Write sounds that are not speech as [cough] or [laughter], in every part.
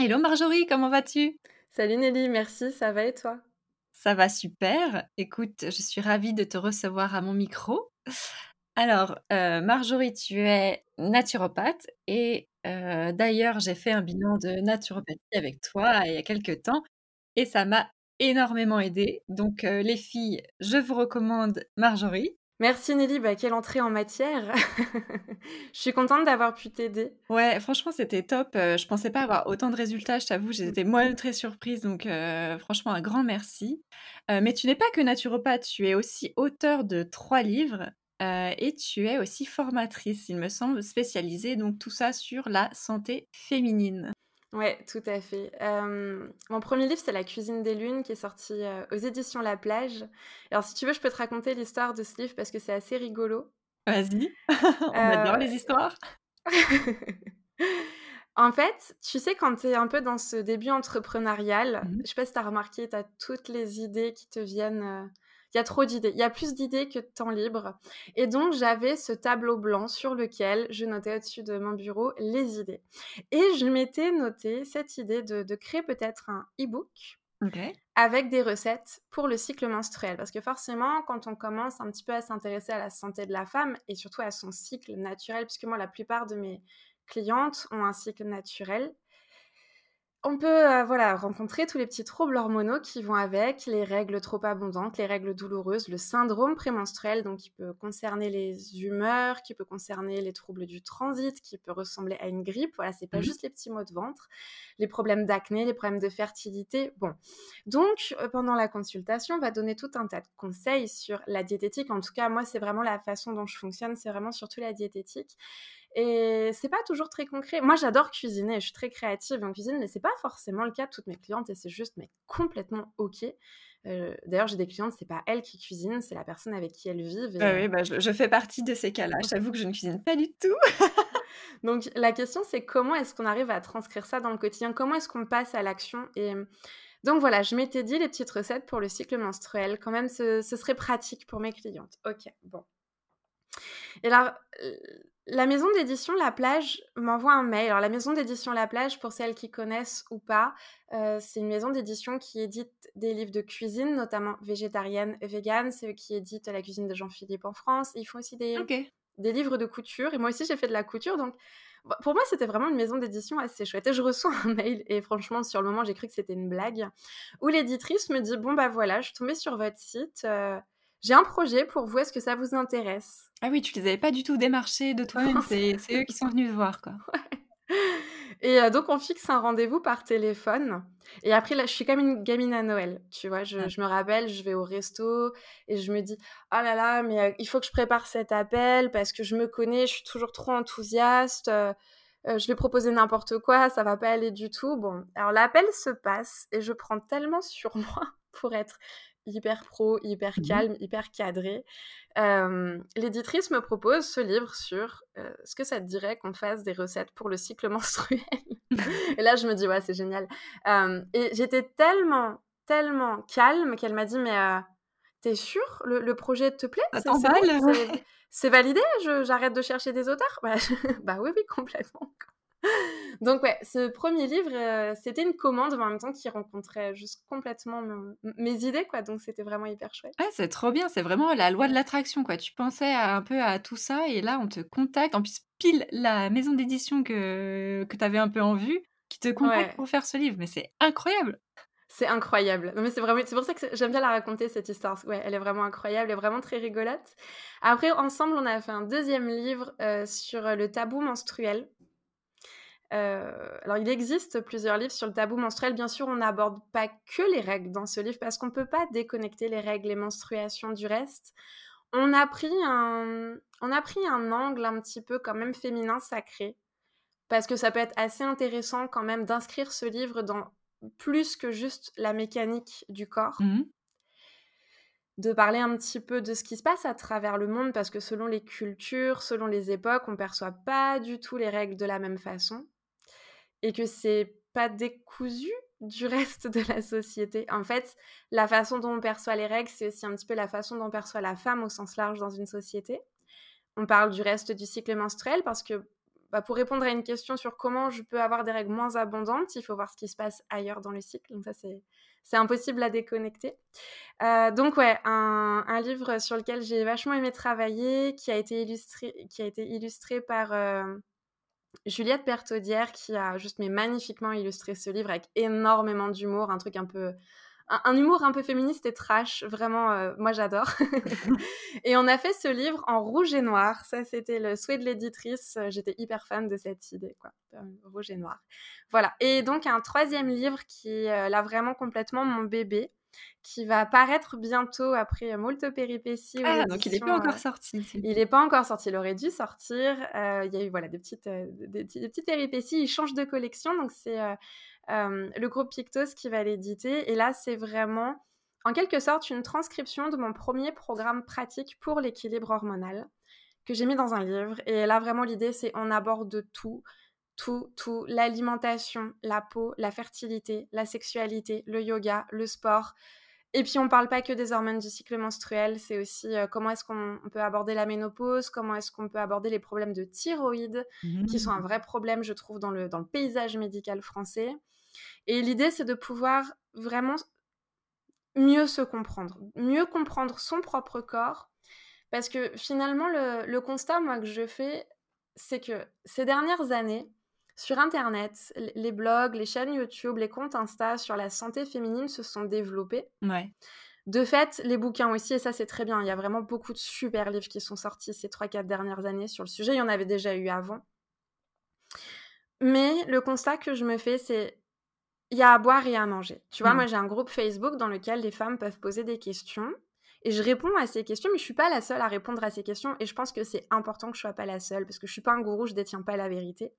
Hello Marjorie, comment vas-tu? Salut Nelly, merci, ça va et toi? Ça va super. Écoute, je suis ravie de te recevoir à mon micro. Alors, heu, Marjorie, tu es naturopathe et heu, d'ailleurs, j'ai fait un bilan de naturopathie avec toi il y a quelque temps et ça m'a énormément aidée. Donc, heu, les filles, je vous recommande Marjorie. Merci Nelly, bah, quelle entrée en matière. [laughs] Je suis contente d'avoir pu t'aider. Ouais, franchement, c'était top. Heu, je pensais pas avoir autant de résultats, je t'avoue, Mmh. j'étais moi-même très surprise donc heu, franchement un grand merci. Heu, mais tu n'es pas que naturopathe, tu es aussi auteure de 3 livres, et tu es aussi formatrice, il me semble, spécialisée donc tout ça sur la santé féminine. Ouais, tout à fait. Mon premier livre, c'est La cuisine des lunes qui est sorti, aux éditions La Plage. Alors si tu veux, je peux te raconter l'histoire de ce livre parce que c'est assez rigolo. Vas-y, [laughs] on adore Heu les histoires. [laughs] En fait, tu sais, quand tu es un peu dans ce début entrepreneurial, Mmh je sais pas si tu as remarqué, tu as toutes les idées qui te viennent, il y a trop d'idées. Il y a plus d'idées que de temps libre et donc j'avais ce tableau blanc sur lequel je notais au-dessus de mon bureau les idées et je m'étais noté cette idée de de créer peut-être un e-book OK. avec des recettes pour le cycle menstruel. Parce que forcément, quand on commence un petit peu à s'intéresser à la santé de la femme et surtout à son cycle naturel, puisque moi, la plupart de mes clientes ont un cycle naturel, on peut, heu, voilà, rencontrer tous les petits troubles hormonaux qui vont avec, les règles trop abondantes, les règles douloureuses, le syndrome prémenstruel, donc qui peut concerner les humeurs, qui peut concerner les troubles du transit, qui peut ressembler à une grippe. Voilà, c'est pas Mmh juste les petits maux de ventre, les problèmes d'acné, les problèmes de fertilité. Bon, donc heu, pendant la consultation, on va donner tout un tas de conseils sur la diététique. En tout cas, moi, c'est vraiment la façon dont je fonctionne, c'est vraiment surtout la diététique et c'est pas toujours très concret. Moi, j'adore cuisiner, je suis très créative en cuisine, mais c'est pas forcément le cas de toutes mes clientes et c'est juste mais complètement OK. Heu, d'ailleurs, j'ai des clientes, c'est pas elles qui cuisinent, c'est la personne avec qui elles vivent et Bah, oui, bah, je je fais partie de ces cas-là. Je t'avoue que je ne cuisine pas du tout. [laughs] donc la question, c'est comment est-ce qu'on arrive à transcrire ça dans le quotidien? Comment est-ce qu'on passe à l'action? Et mmh, donc voilà, je m'étais dit les petites recettes pour le cycle menstruel, quand même, ce ce serait pratique pour mes clientes. OK, bon. Et alors, heu, la maison d'édition La Plage m'envoie un mail. Alors la maison d'édition La Plage, pour celles qui connaissent ou pas, heu, c'est une maison d'édition qui édite des livres de cuisine, notamment végétarienne et végane. C'est eux qui éditent La cuisine de Jean-Philippe en France. Ils font aussi des livres de couture et moi aussi j'ai fait de la couture donc bah, pour moi, c'était vraiment une maison d'édition assez chouette et je reçois un mail et franchement, sur le moment, j'ai cru que c'était une blague, où l'éditrice me dit: «Bon, bah, voilà, je suis tombée sur votre site, heu, j'ai un projet pour vous, est-ce que ça vous intéresse?» Ah oui, tu les avais pas du tout démarchés de toi-même, [laughs] c'est eux qui sont venus te voir, quoi. Et heu, donc on fixe un rendez-vous par téléphone et après là, je suis comme une gamine à Noël, tu vois? Je Mmh. je me rappelle, je vais au resto et je me dis: «Oh là là, mais heu, il faut que je prépare cet appel parce que je me connais, je suis toujours trop enthousiaste, heu heu, je vais proposer n'importe quoi, ça va pas aller du tout». Bon, alors l'appel se passe et je prends tellement sur [laughs] moi pour être hyper pro, hyper Mmh calme, hyper cadrée. Hem, l'éditrice me propose ce livre sur, «Est-ce que ça te dirait qu'on fasse des recettes pour le cycle [laughs] menstruel?» et là, je me dis: «Ouais, c'est génial». Et j'étais tellement, tellement calme qu'elle m'a dit: «Mais, heu, tu es sûre? Le le projet te plaît? C'est validé? J'arrête de chercher des auteurs?» bah, je [laughs] bah, oui, oui, complètement. Donc ouais, ce premier livre, heu, c'était une commande, mais en même temps qui rencontrait juste complètement me mes idées, quoi, donc c'était vraiment hyper chouette. Ouais, c'est trop bien, c'est vraiment la loi de l'attraction, quoi. Tu pensais à un peu à tout ça et là, on te contacte. En plus, pile la maison d'édition que que tu avais un peu en vue, qui te contacte Ouais. pour faire ce livre, mais c'est incroyable! C'est incroyable. Non, mais c'est vraiment c'est pour ça que j'aime bien la raconter cette histoire. ouais, elle est vraiment incroyable et vraiment très rigolote. Après, ensemble, on a fait un deuxième livre, heu, sur, le tabou menstruel. Heu, alors il existe plusieurs livres sur le tabou menstruel. Bien sûr, on n'aborde pas que les règles dans ce livre parce qu'on peut pas déconnecter les règles, les menstruations du reste. On a pris un on a pris un angle un petit peu quand même féminin sacré, parce que ça peut être assez intéressant quand même d'inscrire ce livre dans plus que juste la mécanique du corps. Mmh mh. De parler un petit peu de ce qui se passe à travers le monde parce que selon les cultures, selon les époques, on perçoit pas du tout les règles de la même façon et que c'est pas décousu du reste de la société. En fait, la façon dont on perçoit les règles, c'est aussi un petit peu la façon dont on perçoit la femme au sens large dans une société. On parle du reste du cycle menstruel parce que bah, pour répondre à une question sur comment je peux avoir des règles moins abondantes, il faut voir ce qui se passe ailleurs dans le cycle. Donc ça, c'est, impossible à déconnecter. Euh, donc ouais, un, un, livre sur lequel j'ai vachement aimé travailler, qui a été illustré, qui a été illustré par euh, Juliette Bertaudière, qui a juste mais magnifiquement illustré ce livre avec énormément d'humour, un truc un peu un, humour un peu féministe et trash, vraiment, euh, moi j'adore. [laughs] [laughs] et on a fait ce livre en rouge et noir. Ça, c'était le souhait de l'éditrice. Euh, j'étais hyper fan de cette idée, quoi. Euh, rouge et noir. Voilà. Et donc, un troisième livre qui est là vraiment complètement mon bébé qui va apparaître bientôt après moult péripéties. Ah, donc il n'est pas encore sorti. Il n'est pas encore sorti, il aurait dû sortir. il y a eu voilà, des, petites, des, petites péripéties, il change de collection, donc c'est le groupe Pictos qui va l'éditer. Et là, c'est vraiment, en quelque sorte, une transcription de mon premier programme pratique pour l'équilibre hormonal que j'ai mis dans un livre. Et là, vraiment, l'idée, c'est on aborde tout, tout, tout, l'alimentation, la peau, la fertilité, la sexualité, le yoga, le sport. Et puis, on parle pas que des hormones du cycle menstruel, c'est aussi comment est-ce qu'on peut aborder la ménopause, comment est-ce qu'on peut aborder les problèmes de thyroïde, qui sont un mmh. vrai problème, je trouve, dans le, dans le paysage médical français. Et l'idée, c'est de pouvoir vraiment mieux se comprendre, mieux comprendre son propre corps. Parce que finalement, le, constat, moi, que je fais, c'est que ces dernières années, sur Internet, les blogs, les chaînes YouTube, les comptes Insta sur la santé féminine se sont développés. De fait, les bouquins aussi, et ça c'est très bien, il y a vraiment beaucoup de super livres qui sont sortis ces 3-4 dernières années sur le sujet, il y en avait déjà eu avant. Mais le constat que je me fais, c'est il y a à boire et à manger. Tu vois, mmh. moi j'ai un groupe Facebook dans lequel les femmes peuvent poser des questions et je réponds à ces questions, mais je suis pas la seule à répondre à ces questions et je pense que c'est important que je sois pas la seule parce que je suis pas un gourou, je détiens pas la vérité.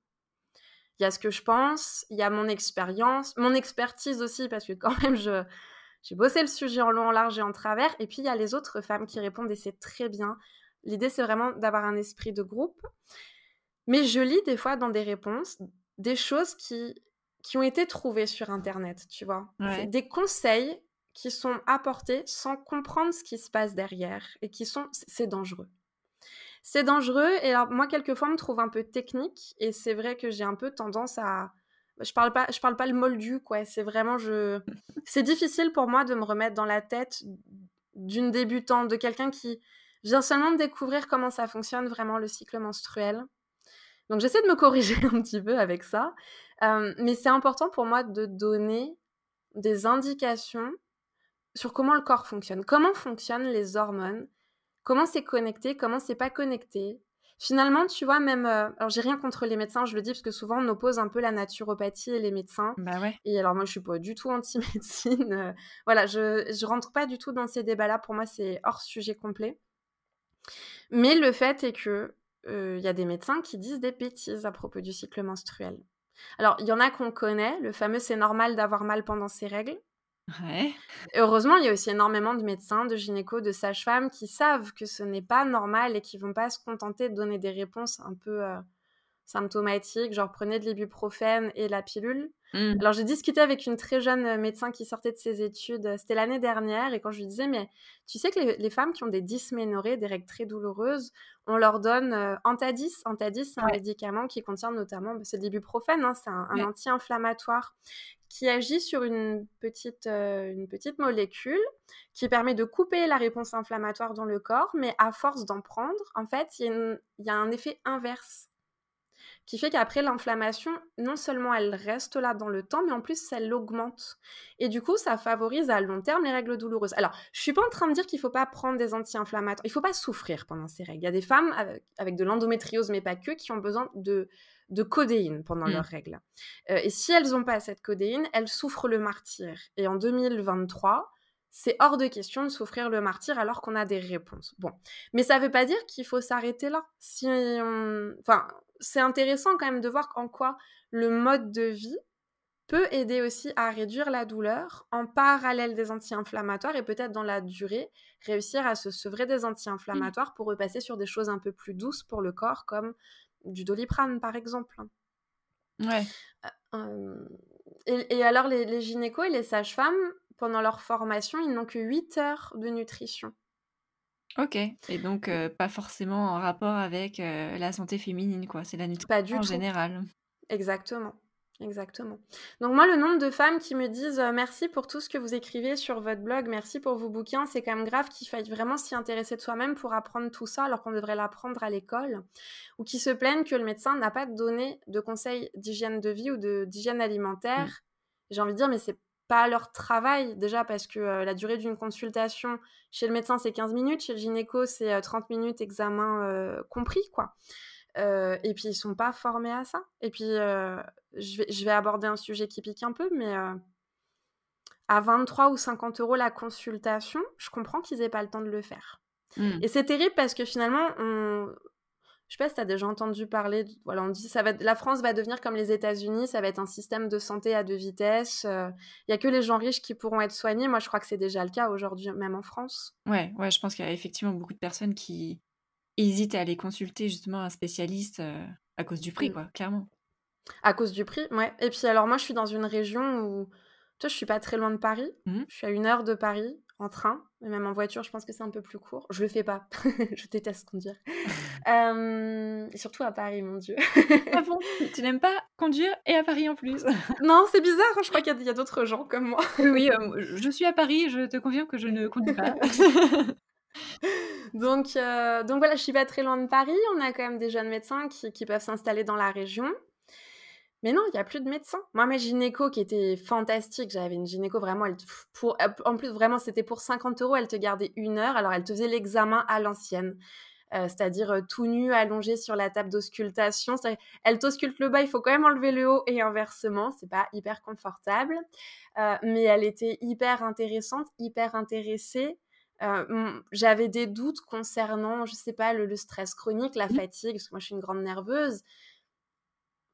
Il y a ce que je pense, il y a mon expérience, mon expertise aussi parce que quand [laughs] même je j'ai bossé le sujet en long, en large et en travers et puis il y a les autres femmes qui répondent et c'est très bien. L'idée c'est vraiment d'avoir un esprit de groupe. Mais je lis des fois dans des réponses des choses qui qui ont été trouvés sur Internet, tu vois. Des conseils qui sont apportés sans comprendre ce qui se passe derrière et qui sont... C'est dangereux. C'est dangereux et alors moi, quelquefois, on me trouve un peu technique et c'est vrai que j'ai un peu tendance à... Je parle pas, je parle pas le moldu, quoi. C'est vraiment... je. [laughs] C'est difficile pour moi de me remettre dans la tête d'une débutante, de quelqu'un qui vient seulement de découvrir comment ça fonctionne vraiment le cycle menstruel. Donc j'essaie de me corriger [laughs] un petit peu avec ça. Euh, mais c'est important pour moi de donner des indications sur comment le corps fonctionne, comment fonctionnent les hormones, comment c'est connecté, comment c'est pas connecté. Finalement, tu vois, même. Euh, alors, j'ai rien contre les médecins, je le dis parce que souvent on oppose un peu la naturopathie et les médecins. Bah ouais. Et alors, moi, je suis pas du tout anti-médecine. Euh, voilà, je, je rentre pas du tout dans ces débats-là. Pour moi, c'est hors sujet complet. Mais le fait est que il y a des médecins qui disent des bêtises à propos du cycle menstruel. Alors, il y en a qu'on connaît, le fameux c'est normal d'avoir mal pendant ses règles. Ouais. heureusement, il y a aussi énormément de médecins, de gynécos, de sages-femmes qui savent que ce n'est pas normal et qui vont pas se contenter de donner des réponses un peu symptomatiques, genre prenez de l'ibuprofène et la pilule. Mmh. Alors j'ai discuté avec une très jeune euh, médecin qui sortait de ses études, euh, c'était l'année dernière, et quand je lui disais, mais tu sais que les, femmes qui ont des dysménorrhées, des règles très douloureuses, on leur donne euh, Antadis. Antadis, c'est un médicament qui contient notamment, bah, c'est de l'ibuprofène, hein, c'est un, anti-inflammatoire qui agit sur une petite, une petite molécule qui permet de couper la réponse inflammatoire dans le corps, mais à force d'en prendre, en fait, il y, a un effet inverse qui fait qu'après l'inflammation, non seulement elle reste là dans le temps, mais en plus elle augmente. Et du coup, ça favorise à long terme les règles douloureuses. Alors, je suis pas en train de dire qu'il faut pas prendre des anti-inflammatoires, il faut pas souffrir pendant ces règles. Il y a des femmes avec, de l'endométriose, mais pas que, qui ont besoin de, de codéine pendant mmh. leurs règles. Euh, et si elles n'ont pas cette codéine, elles souffrent le martyr. Et en 2023, c'est hors de question de souffrir le martyr alors qu'on a des réponses. Bon, mais ça ne veut pas dire qu'il faut s'arrêter là. Si Enfin, c'est intéressant quand même de voir en quoi le mode de vie peut aider aussi à réduire la douleur en parallèle des anti-inflammatoires et peut-être dans la durée réussir à se sevrer des anti-inflammatoires pour repasser sur des choses un peu plus douces pour le corps comme du doliprane par exemple. Ouais. Euh, euh, et, alors les, les gynécos et les sages-femmes pendant leur formation, ils n'ont que 8 heures de nutrition. OK et donc heu, pas forcément en rapport avec, la santé féminine quoi, c'est la nutrition Pas du en tout. général. Exactement, exactement. Donc moi, le nombre de femmes qui me disent, heu: «Merci pour tout ce que vous écrivez sur votre blog, merci pour vos bouquins», c'est quand même grave qu'il faille vraiment s'y intéresser de soi-même pour apprendre tout ça, alors qu'on devrait l'apprendre à l'école. Ou qui se plaignent que le médecin n'a pas donné de conseils d'hygiène de vie ou d'hygiène Mmh. alimentaire. J'ai envie de dire, mais c'est pas leur travail. Déjà parce que, heu, la durée d'une consultation chez le médecin, c'est 15 minutes, chez le gynéco, c'est, heu, 30 minutes, examen, heu, compris, quoi. Heu et puis ils sont pas formés à ça et puis, heu, je vais je vais aborder un sujet qui pique un peu, mais, heu à 23 ou 50 € la consultation, je comprends qu'ils aient pas le temps de le faire Mmh. et c'est terrible parce que finalement on je sais pas si tu as déjà entendu parler voilà, on dit ça va la France va devenir comme les États-Unis, ça va être un système de santé à 2 vitesses, heu, il y a que les gens riches qui pourront être soignés. Moi, je crois que c'est déjà le cas aujourd'hui, même en France. Ouais, ouais, je pense qu'il y a effectivement beaucoup de personnes qui hésitent à aller consulter justement un spécialiste, heu, à cause du prix Mmh. quoi, clairement. À cause du prix, mouais et puis alors moi, je suis dans une région où tu vois, je suis pas très loin de Paris. Mmh. Je suis à 1 heure de Paris en train et même en voiture, je pense que c'est un peu plus court. Je le fais pas, [laughs] je déteste conduire. [laughs] Hem, surtout à Paris, mon Dieu. Ah bon? [laughs] Tu n'aimes pas conduire et à Paris en plus? Non, c'est bizarre, hein, je crois qu'il y a d'autres gens comme moi. Oui, hem, je suis à Paris, je te confirme que je ne conduis pas. Donc heu, donc voilà, je suis pas très loin de Paris. On a quand même des jeunes médecins qui peuvent s'installer dans la région. Mais non, il y a plus de médecins. Moi, ma gynéco qui était fantastique, j'avais une gynéco vraiment ep en plus vraiment c'était pour 50 €, elle te gardait 1 heure. Alors elle te faisait l'examen à l'ancienne, heu, c'est-à-dire, tout nu, allongé sur la table d'auscultation. Elle t'ausculte le bas, il faut quand même enlever le haut et inversement, c'est pas hyper confortable. Mais elle était hyper intéressante, hyper intéressée. Heu, mmh, j'avais des doutes concernant, je sais pas, le le stress chronique, la Mmh. fatigue, parce que moi je suis une grande nerveuse.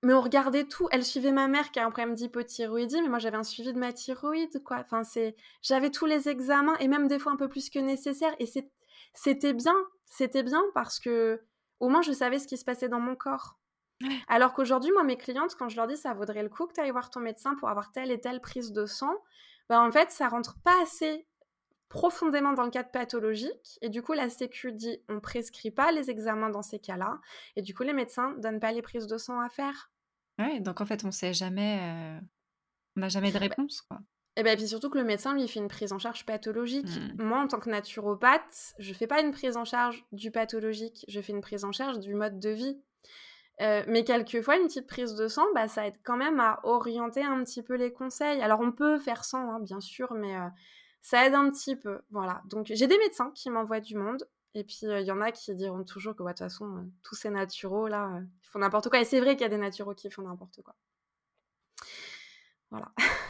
Mais on regardait tout. Elle suivait ma mère qui a un problème d'hypothyroïdie, mais moi j'avais un suivi de ma thyroïde, quoi. Enfin, c'est j'avais tous les examens et même des fois un peu plus que nécessaire et c'ét c'était bien. C'était bien parce qu'au moins je savais ce qui se passait dans mon corps. Alors qu'aujourd'hui, moi, mes clientes, quand je leur dis: «Ça vaudrait le coup que tu ailles voir ton médecin pour avoir telle et telle prise de sang», bah, en fait, ça rentre pas assez profondément dans le cadre pathologique et du coup, la sécu dit: «On prescrit pas les examens dans ces cas-là» et du coup, les médecins donnent pas les prises de sang à faire. Ouais, donc en fait, on sait jamais, heu, on n'a jamais de Bah réponse, quoi. et bah, puis surtout que le médecin, lui, fait une prise en charge pathologique. Mmh. Moi, en tant que naturopathe, je fais pas une prise en charge du pathologique, je fais une prise en charge du mode de vie. Heu, mais quelquefois, une petite prise de sang, bah, ça aide quand même à orienter un petit peu les conseils. Alors on peut faire sans, hein, bien sûr, mais heu, ça aide un petit peu, voilà. Donc j'ai des médecins qui m'envoient du monde et puis, heu, il y en a qui diront toujours que, ouais, de toute façon, heu, tous ces naturaux là, heu, ils font n'importe quoi et c'est vrai qu'il y a des naturaux qui font n'importe quoi. Voilà. [laughs]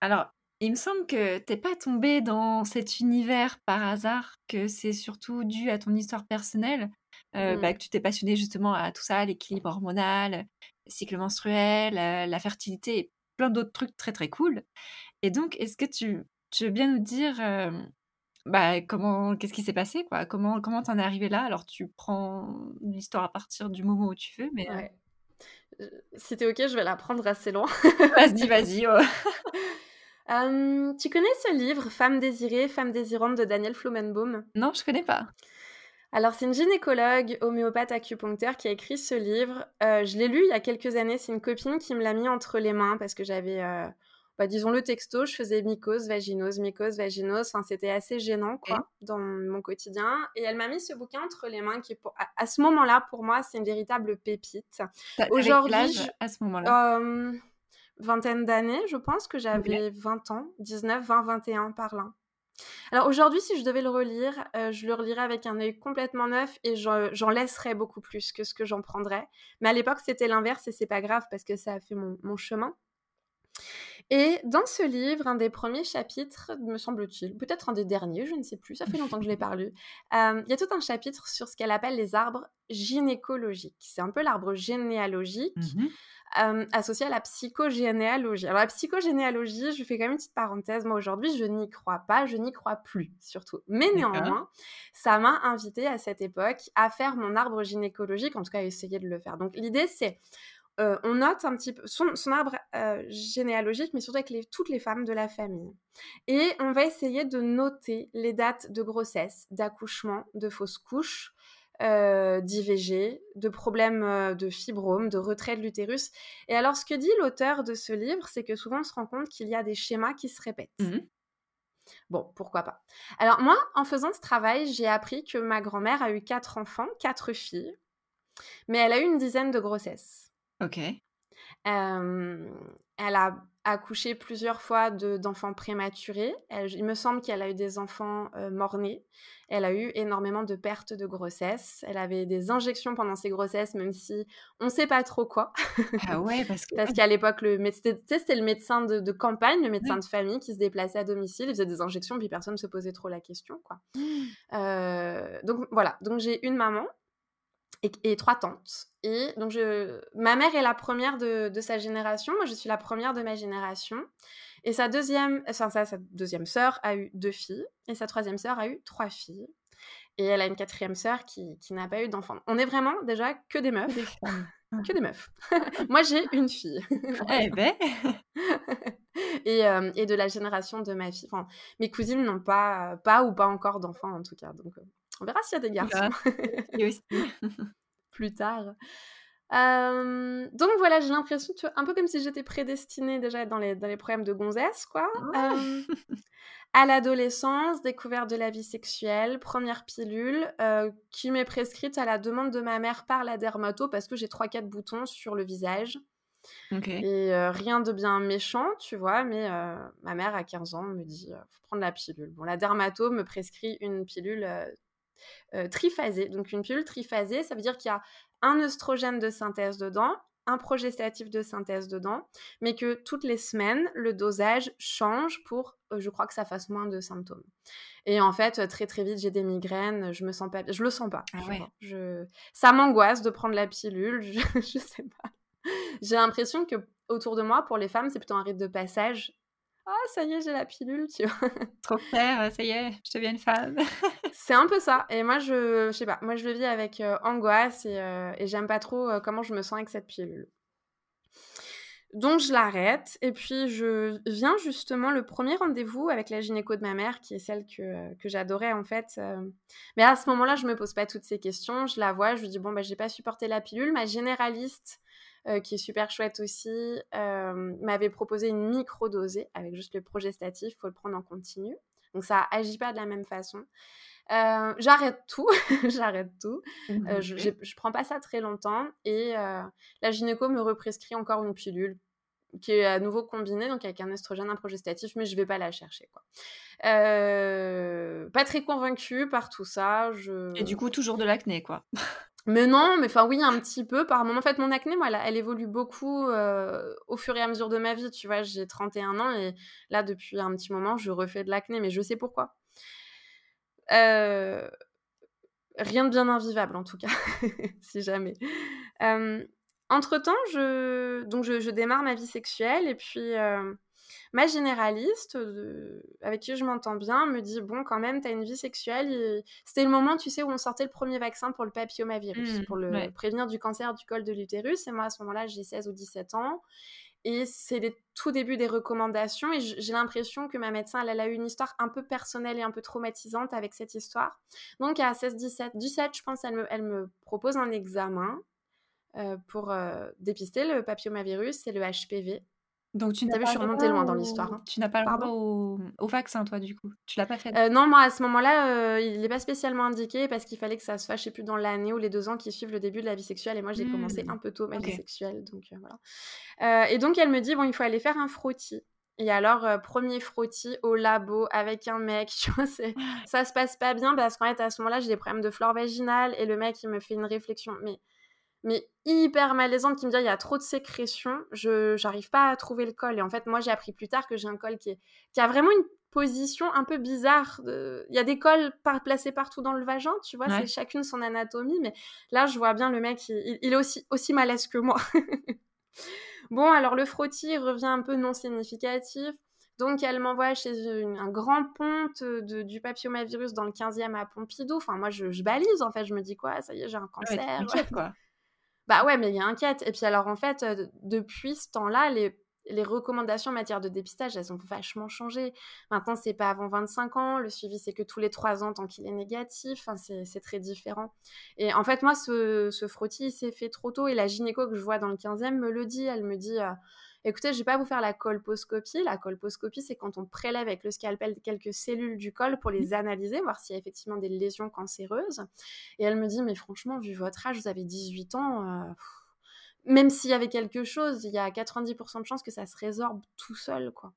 Alors, il me semble que tu es pas tombée dans cet univers par hasard, que c'est surtout dû à ton histoire personnelle, bah, Mmh. que tu t'es passionnée justement à tout ça, l'équilibre hormonal, le cycle menstruel, heu, la fertilité et plein d'autres trucs très, très cool et donc est-ce que tu tu veux bien nous dire, bah, comment qu'est-ce qui s'est passé, quoi? Comment comment tu en es arrivée là? Alors tu prends l'histoire à partir du moment où tu veux, mais Ouais. Si tu es OK, je vais la prendre assez loin. Vas-y, vas-y, oh [laughs] tu connais ce livre «Femme désirée, femme désirante» de Danielle Flomenboim? Non, je connais pas. Alors, c'est une gynécologue, homéopathe, acupuncteur qui a écrit ce livre. Je l'ai lu il y a quelques années. C'est une copine qui me l'a mis entre les mains parce que j'avais, bah, disons-le texto, je faisais mycose, vaginose, mycose, vaginose. Enfin, c'était assez gênant, quoi, dans mon quotidien et elle m'a mis ce bouquin entre les mains qui pour à ce moment-là, pour moi, c'est une véritable pépite. Aujourd'hui, âge je à ce moment-là? hem, vingtaine d'années, je pense que j'avais 20 ans, 19-20-21 par là. Alors aujourd'hui, si je devais le relire, heu, je le relirais avec un œil complètement neuf et j'en j'en laisserais beaucoup plus que ce que j'en prendrais. Mais à l'époque, c'était l'inverse et c'est pas grave parce que ça a fait mon mon chemin. Et dans ce livre, un des 1ers chapitres, me semble-t-il, peut-être un des derniers, je ne sais plus, ça fait longtemps que je l'ai relu. Hem, il y a tout un chapitre sur ce qu'elle appelle les arbres gynécologiques. C'est un peu l'arbre généalogique, Mmh mh. hem, associé à la psychogénéalogie. Alors la psychogénéalogie, je fais quand même une petite parenthèse, moi aujourd'hui, je n'y crois pas, je n'y crois plus surtout. Mais néanmoins, ça m'a invitée à cette époque à faire mon arbre gynécologique, en tout cas à essayer de le faire. Donc l'idée, c'est on note un petit peu son, arbre généalogique, mais surtout avec toutes les femmes de la famille. Et on va essayer de noter les dates de grossesse, d'accouchement, de fausse couche, d'IVG, de problèmes de fibrome, de retrait de l'utérus. Et alors, ce que dit l'auteur de ce livre, c'est que souvent on se rend compte qu'il y a des schémas qui se répètent. Mmh Bon, pourquoi pas. Alors moi, en faisant ce travail, j'ai appris que ma grand-mère a eu quatre enfants, quatre filles, mais elle a eu une dizaine de grossesses. Ok. elle a accouché plusieurs fois d'enfants prématurés. il me semble qu'elle a eu des enfants mort-nés. Elle a eu énormément de pertes de grossesse. Elle avait des injections pendant ses grossesses, même si on ne sait pas trop quoi. Ah ouais, parce que... [laughs] parce qu'à l'époque, le c'était le médecin de, campagne, le médecin de famille qui se déplaçait à domicile, il faisait des injections, puis personne ne se posait trop la question. Quoi. Mmh. donc voilà, donc j'ai une maman et, trois tantes. Et donc, je... ma mère est la première de, sa génération. Moi, je suis la première de ma génération. Et sa deuxième, enfin, sa deuxième sœur a eu deux filles. Et sa troisième sœur a eu trois filles. Et elle a une quatrième sœur qui, qui n'a pas eu d'enfant. On est vraiment déjà que des meufs. que des [laughs] meufs. [laughs] Moi, j'ai une fille. eh ben [laughs] et, euh, et, de la génération de ma fille. Enfin, mes cousines n'ont pas, pas ou pas encore d'enfants, en tout cas. Donc, euh, on verra s'il y a des garçons. [laughs] aussi. [laughs] Plus tard. donc voilà, j'ai l'impression, un peu comme si j'étais prédestinée déjà dans les, dans les problèmes de gonzesse, quoi. [laughs] à l'adolescence, découverte de la vie sexuelle, première pilule, qui m'est prescrite à la demande de ma mère par la dermato parce que j'ai 3-4 boutons sur le visage. Et rien de bien méchant, tu vois, mais ma mère à 15 ans me dit faut prendre la pilule. Bon, la dermato me prescrit une pilule euh, triphasée. Donc une pilule triphasée, ça veut dire qu'il y a un œstrogène de synthèse dedans, un progestatif de synthèse dedans, mais que toutes les semaines, le dosage change pour, euh, je crois que ça fasse moins de symptômes. Et en fait, très très vite, j'ai des migraines, je me sens pas, je le sens pas. Ah je... Ça m'angoisse de prendre la pilule, je, [laughs] je sais pas. J'ai l'impression que autour de moi, pour les femmes, c'est plutôt un rite de passage ah ça y est j'ai la pilule tu vois. [laughs] Trop fière ça y est je deviens une femme. [laughs] C'est un peu ça et moi je je sais pas moi je le vis avec euh, angoisse et, euh, et j'aime pas trop euh, comment je me sens avec cette pilule. Donc je l'arrête et puis je viens justement le premier rendez-vous avec la gynéco de ma mère qui est celle que, que j'adorais en fait mais à ce moment-là je me pose pas toutes ces questions je la vois je lui dis bon bah j'ai pas supporté la pilule ma généraliste qui est super chouette aussi, euh, m'avait proposé une micro-dosée avec juste le progestatif, il faut le prendre en continu. Donc ça agit pas de la même façon. Euh, j'arrête tout, [laughs] j'arrête tout. Mmh, je, je, prends pas ça très longtemps et la gynéco me represcrit encore une pilule qui est à nouveau combinée, donc avec un estrogène, un progestatif, mais je vais pas la chercher. Quoi. pas très convaincue par tout ça. Je... Et du coup, toujours de l'acné, quoi. [laughs] Mais non, mais enfin oui, un petit peu par moment. En fait, mon acné, moi, elle, évolue beaucoup euh, au fur et à mesure de ma vie. Tu vois, j'ai 31 ans et là, depuis un petit moment, je refais de l'acné, mais je sais pourquoi. Euh, rien de bien invivable, en tout cas, [laughs] si jamais. Euh, entre-temps, je, démarre ma vie sexuelle et puis ma généraliste, avec qui je m'entends bien, me dit Bon, quand même, tu as une vie sexuelle. C'était le moment, tu sais, où on sortait le premier vaccin pour le papillomavirus, mmh, pour le prévenir du cancer du col de l'utérus. Et moi, à ce moment-là, j'ai 16 ou 17 ans. Et c'est les tout débuts des recommandations. Et j'ai l'impression que ma médecin, elle, a eu une histoire un peu personnelle et un peu traumatisante avec cette histoire. Donc, à 16, 17, 17, je pense, elle me, elle me propose un examen euh, pour euh, dépister le papillomavirus et le HPV. Donc tu n'as vu, je suis remontée loin dans l'histoire. Hein. Tu n'as pas le droit au... au, vaccin, toi, du coup. Tu l'as pas fait. Euh, non, moi, à ce moment-là, euh, il n'est pas spécialement indiqué parce qu'il fallait que ça se fasse, je sais plus, dans l'année ou les deux ans qui suivent le début de la vie sexuelle. Et moi, j'ai commencé mmh. un peu tôt ma vie sexuelle. Donc euh, voilà. et donc, elle me dit, bon, il faut aller faire un frottis. Et alors, premier frottis au labo avec un mec, [laughs] tu vois, ça se passe pas bien parce qu'en fait, à ce moment-là, j'ai des problèmes de flore vaginale et le mec, il me fait une réflexion. Mais mais hyper malaisante qui me dit il y a trop de sécrétion, je j'arrive pas à trouver le col. Et en fait, moi, j'ai appris plus tard que j'ai un col qui, est, qui a vraiment une position un peu bizarre. De... Il y a des cols par... placés partout dans le vagin, tu vois, c'est chacune son anatomie. Mais là, je vois bien le mec, il, est aussi, aussi malaise que moi. [laughs] bon, alors le frottis revient un peu non significatif. Donc, elle m'envoie chez un grand ponte de, du papillomavirus dans le 15e à Pompidou. Enfin, moi, je, balise, en fait. Je me dis, quoi, ça y est, j'ai un cancer. quoi. Bah ouais, mais il y a inquiète. Et puis alors, en fait, depuis ce temps-là, les, recommandations en matière de dépistage, elles ont vachement changé. Maintenant, c'est pas avant 25 ans. Le suivi, c'est que tous les 3 ans tant qu'il est négatif. C'est très différent. Et en fait, moi, ce, frottis, il s'est fait trop tôt. Et la gynéco que je vois dans le 15e me le dit. Elle me dit... écoutez, je vais pas vous faire la colposcopie. La colposcopie, c'est quand on prélève avec le scalpel quelques cellules du col pour les analyser, voir s'il y a effectivement des lésions cancéreuses. Et elle me dit, mais franchement, vu votre âge, vous avez 18 ans, euh, même s'il y avait quelque chose, il y a 90% de chances que ça se résorbe tout seul, quoi.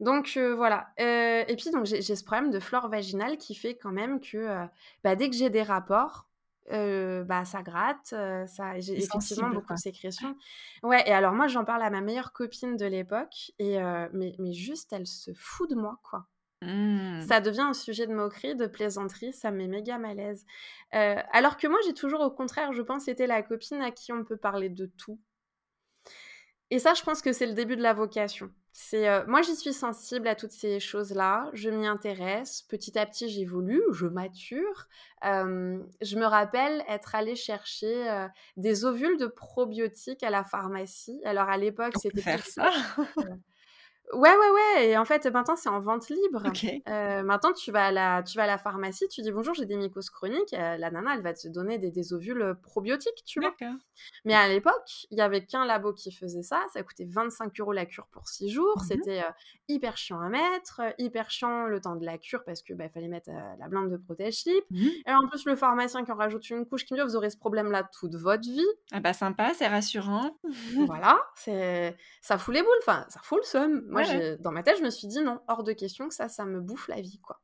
Donc euh, voilà. Euh, et puis donc j'ai ce problème de flore vaginale qui fait quand même que bah, dès que j'ai des rapports, bah ça gratte, ça j'ai effectivement beaucoup de sécrétions. Ouais, et alors moi j'en parle à ma meilleure copine de l'époque et mais, mais juste elle se fout de moi quoi. Mmh. Ça devient un sujet de moquerie, de plaisanterie, ça me met méga malaise. alors que moi j'ai toujours au contraire, je pense, été la copine à qui on peut parler de tout. Et ça, je pense que c'est le début de la vocation. C'est euh, moi j'y suis sensible à toutes ces choses-là, je m'y intéresse, petit à petit j'évolue, je mature. je me rappelle être allée chercher euh, des ovules de probiotiques à la pharmacie. Alors à l'époque c'était faire ça. Ouais, ouais, ouais. Et en fait, maintenant, c'est en vente libre. Euh, maintenant, tu vas, à la, tu vas à la pharmacie, tu dis bonjour, j'ai des mycoses chroniques. Euh, la nana, elle va te donner des, des ovules probiotiques, tu vois. Mais à l'époque, il y avait qu'un labo qui faisait ça. Ça coûtait 25 euros la cure pour 6 jours. Mmh C'était hyper chiant à mettre, hyper chiant le temps de la cure parce que bah, fallait mettre la blinde de protège-slip. Mmh Et en plus, le pharmacien qui en rajoute une couche qui me dit vous aurez ce problème-là toute votre vie. Ah bah sympa, c'est rassurant. voilà, ça fout les boules. Enfin, ça fout le seum moi, dans ma tête, je me suis dit non, hors de question que ça, ça me bouffe la vie, quoi.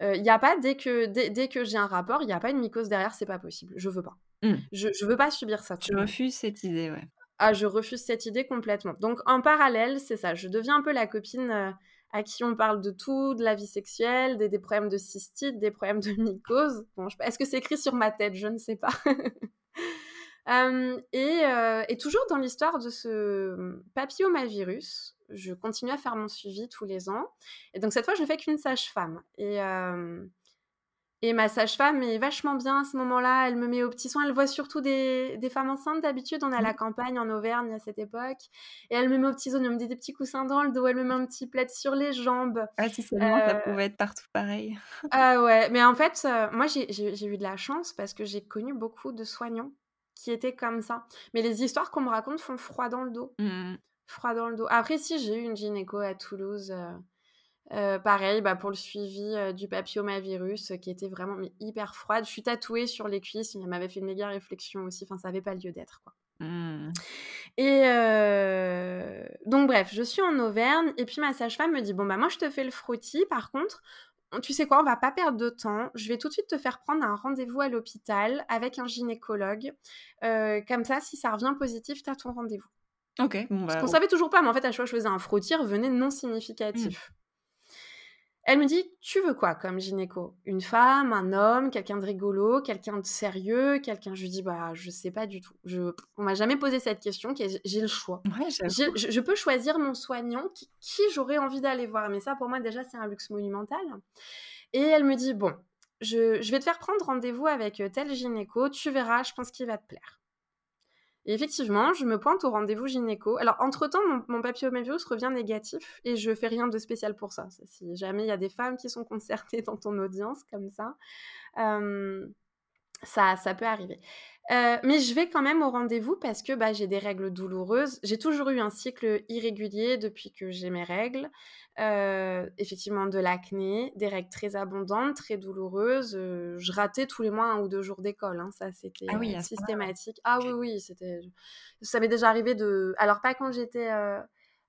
Il euh, n'y a pas, dès que, dès, que j'ai un rapport, il n'y a pas une mycose derrière, c'est pas possible. Je veux pas. Mmh. Je, je veux pas subir ça. Tu refuses cette idée, ouais. Ah, je refuse cette idée complètement. Donc, en parallèle, c'est ça. Je deviens un peu la copine euh, à qui on parle de tout, de la vie sexuelle, des, des problèmes de cystite, des problèmes de [laughs] mycose. Bon, Est-ce que c'est écrit sur ma tête? Je ne sais pas. [laughs] et, euh, et, toujours dans l'histoire de ce papillomavirus, je continue à faire mon suivi tous les ans. Et donc cette fois, je fais qu'une sage-femme. Et, euh, et ma sage-femme est vachement bien à ce moment-là. Elle me met aux petits soins. Elle voit surtout des, des femmes enceintes d'habitude. On est à la campagne en Auvergne à cette époque. Et elle me met aux petits oignons. Elle me dit des petits coussins dans le dos. Elle me met un petit plaid sur les jambes. Ah, si seulement ça euh, pouvait être partout pareil. Ah ouais. Mais en fait, euh, moi, j'ai eu de la chance parce que j'ai connu beaucoup de soignants qui étaient comme ça. Mais les histoires qu'on me raconte font froid dans le dos. Mmh froid dans le dos. Après, si j'ai eu une gynéco à Toulouse, euh, euh, pareil, bah, pour le suivi euh, du papillomavirus, qui était vraiment mais, hyper froide. Je suis tatouée sur les cuisses, elle m'avait fait une méga réflexion aussi. Enfin, ça n'avait pas lieu d'être, quoi. Mmh. Et donc, bref, je suis en Auvergne, et puis ma sage-femme me dit Bon, bah, moi, je te fais le frottis, par contre. Tu sais quoi, on va pas perdre de temps. Je vais tout de suite te faire prendre un rendez-vous à l'hôpital avec un gynécologue. comme ça, si ça revient positif, tu as ton rendez-vous. Ok. Bon, bah, Parce qu'on savait toujours pas, mais en fait, à chaque fois que je faisais un frottis, revenait non significatif. Mmh. Elle me dit Tu veux quoi comme gynéco? Une femme, un homme, quelqu'un de rigolo, quelqu'un de sérieux, quelqu'un? Je lui dis Bah, je sais pas du tout. Je... On m'a jamais posé cette question. J'ai le choix. je, peux choisir mon soignant qui, qui j'aurais envie d'aller voir. Mais ça, pour moi, déjà, c'est un luxe monumental. Et elle me dit Bon, je, je vais te faire prendre rendez-vous avec euh, tel gynéco. Tu verras, je pense qu'il va te plaire. Effectivement, je me pointe au rendez-vous gynéco. Alors, entre-temps, mon, mon papillomavirus revient négatif et je fais rien de spécial pour ça. si jamais il y a des femmes qui sont concertées [laughs] dans ton audience comme ça, euh, ça, ça peut arriver. Euh, mais je vais quand même au rendez-vous parce que bah, j'ai des règles douloureuses. J'ai toujours eu un cycle irrégulier depuis que j'ai mes règles. Euh, effectivement, de l'acné, des règles très abondantes, très douloureuses. Euh, je ratais tous les mois un ou deux jours d'école. Hein. Ça, c'était ah systématique. Ah oui, oui, c'était. Ça m'est déjà arrivé de. Alors, pas quand j'étais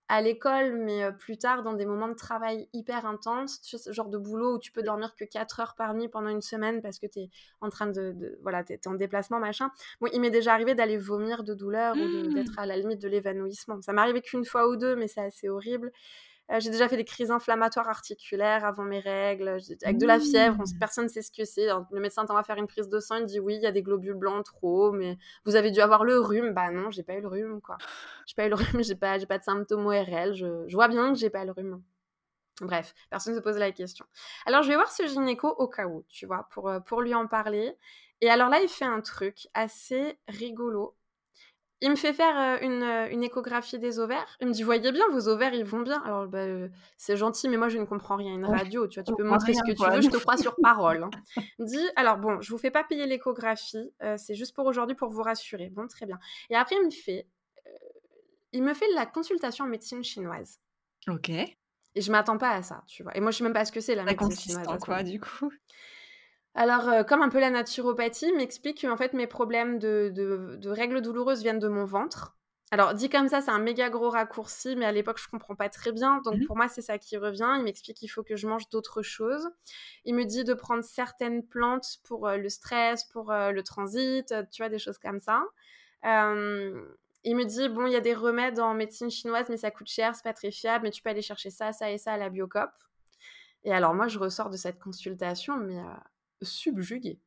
à l'école, mais plus tard dans des moments de travail hyper intenses, ce genre de boulot où tu peux dormir que 4 heures par nuit pendant une semaine parce que tu es en train de, voilà, tu es en déplacement, machin. Bon, il m'est déjà arrivé d'aller vomir de douleur ou mmh. d'être à la limite de l'évanouissement. Ça m'est arrivé qu'une fois ou deux, mais c'est assez horrible. Euh, j'ai déjà fait des crises inflammatoires articulaires avant mes règles, avec de la fièvre. Mmh. personne ne sait ce que c'est. Le médecin t'en va faire une prise de sang, il dit oui, il y a des globules blancs trop, mais vous avez dû avoir le rhume. Bah non, j'ai pas eu le rhume, quoi. J'ai pas eu le rhume, j'ai pas, pas de symptômes ORL. Je, je vois bien que j'ai pas le rhume. Bref, personne ne se pose la question. Alors, je vais voir ce gynéco au cas où, tu vois, pour, euh, pour lui en parler. Et alors là, il fait un truc assez rigolo. Il me fait faire euh, une, euh, une, échographie des ovaires. Il me dit, voyez bien, vos ovaires, ils vont bien. Alors, bah, c'est gentil, mais moi, je ne comprends rien. Une radio, tu vois, tu peux montrer ce que tu veux, je te crois sur parole. Hein. Il me dit, alors bon, je vous fais pas payer l'échographie, c'est juste pour aujourd'hui, pour vous rassurer. Bon, très bien. Et après, il me fait, il me fait la consultation en médecine chinoise. Ok. Et je m'attends pas à ça, tu vois. Et moi, je sais même pas ce que c'est la médecine chinoise. Quoi, du coup alors, euh, comme un peu la naturopathie, m'explique que en fait mes problèmes de, de, règles douloureuses viennent de mon ventre. Alors, dit comme ça, c'est un méga gros raccourci, mais à l'époque, je comprends pas très bien. Donc, mmh pour moi, c'est ça qui revient. Il m'explique qu'il faut que je mange d'autres choses. Il me dit de prendre certaines plantes pour euh, le stress, pour euh, le transit, tu vois, des choses comme ça il me dit bon, il y a des remèdes en médecine chinoise, mais ça coûte cher, c'est pas très fiable, mais tu peux aller chercher ça, ça et ça à la Biocop. Et alors moi, je ressors de cette consultation, mais subjuguée.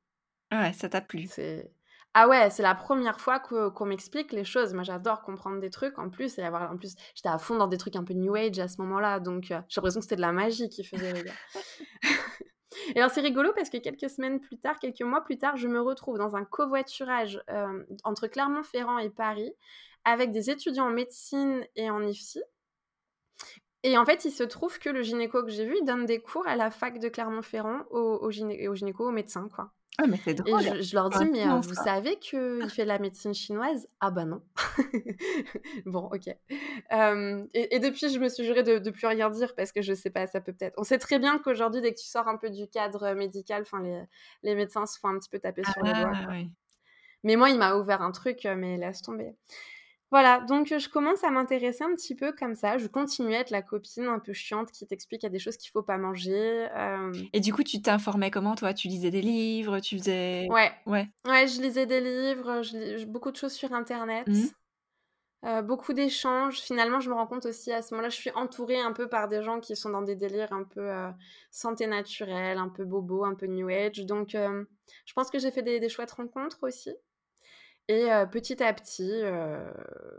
Ouais, ça t'a plu. C'est ah ouais, c'est la première fois qu'on m'explique les choses. Moi, j'adore comprendre des trucs en plus et avoir en plus, j'étais à fond dans des trucs un peu new age à ce moment-là, donc euh, j'ai l'impression que c'était de la magie qui faisait les gars. [laughs] Et alors c'est rigolo parce que quelques semaines plus tard, quelques mois plus tard, je me retrouve dans un covoiturage euh, entre Clermont-Ferrand et Paris avec des étudiants en médecine et en IFSI. Et en fait, il se trouve que le gynéco que j'ai vu, il donne des cours à la fac de Clermont-Ferrand aux, aux, gyné aux gynécos, aux médecins, quoi. Ah, mais c'est drôle. Et je, leur dis, mais euh, vous savez qu'il [laughs] fait de la médecine chinoise? Ah bah non. [laughs] bon, ok. Euh, et, depuis, je me suis juré de, de plus rien dire parce que je sais pas, ça peut peut-être. On sait très bien qu'aujourd'hui, dès que tu sors un peu du cadre médical, enfin les, les, médecins se font un petit peu taper sur les doigts. Ah, mais moi, il m'a ouvert un truc, euh, mais laisse tomber. Voilà, donc je commence à m'intéresser un petit peu comme ça. Je continue à être la copine un peu chiante qui t'explique qu'il y a des choses qu'il faut pas manger. Et du coup, tu t'informais comment, toi? Tu lisais des livres Tu faisais... Ouais. Ouais. Ouais, je lisais des livres, je lis beaucoup de choses sur Internet. Mmh. beaucoup d'échanges. Finalement, je me rends compte aussi à ce moment-là, je suis entourée un peu par des gens qui sont dans des délires un peu santé naturelle, un peu bobo, un peu new age. Donc, je pense que j'ai fait des, des chouettes rencontres aussi. Et petit à petit,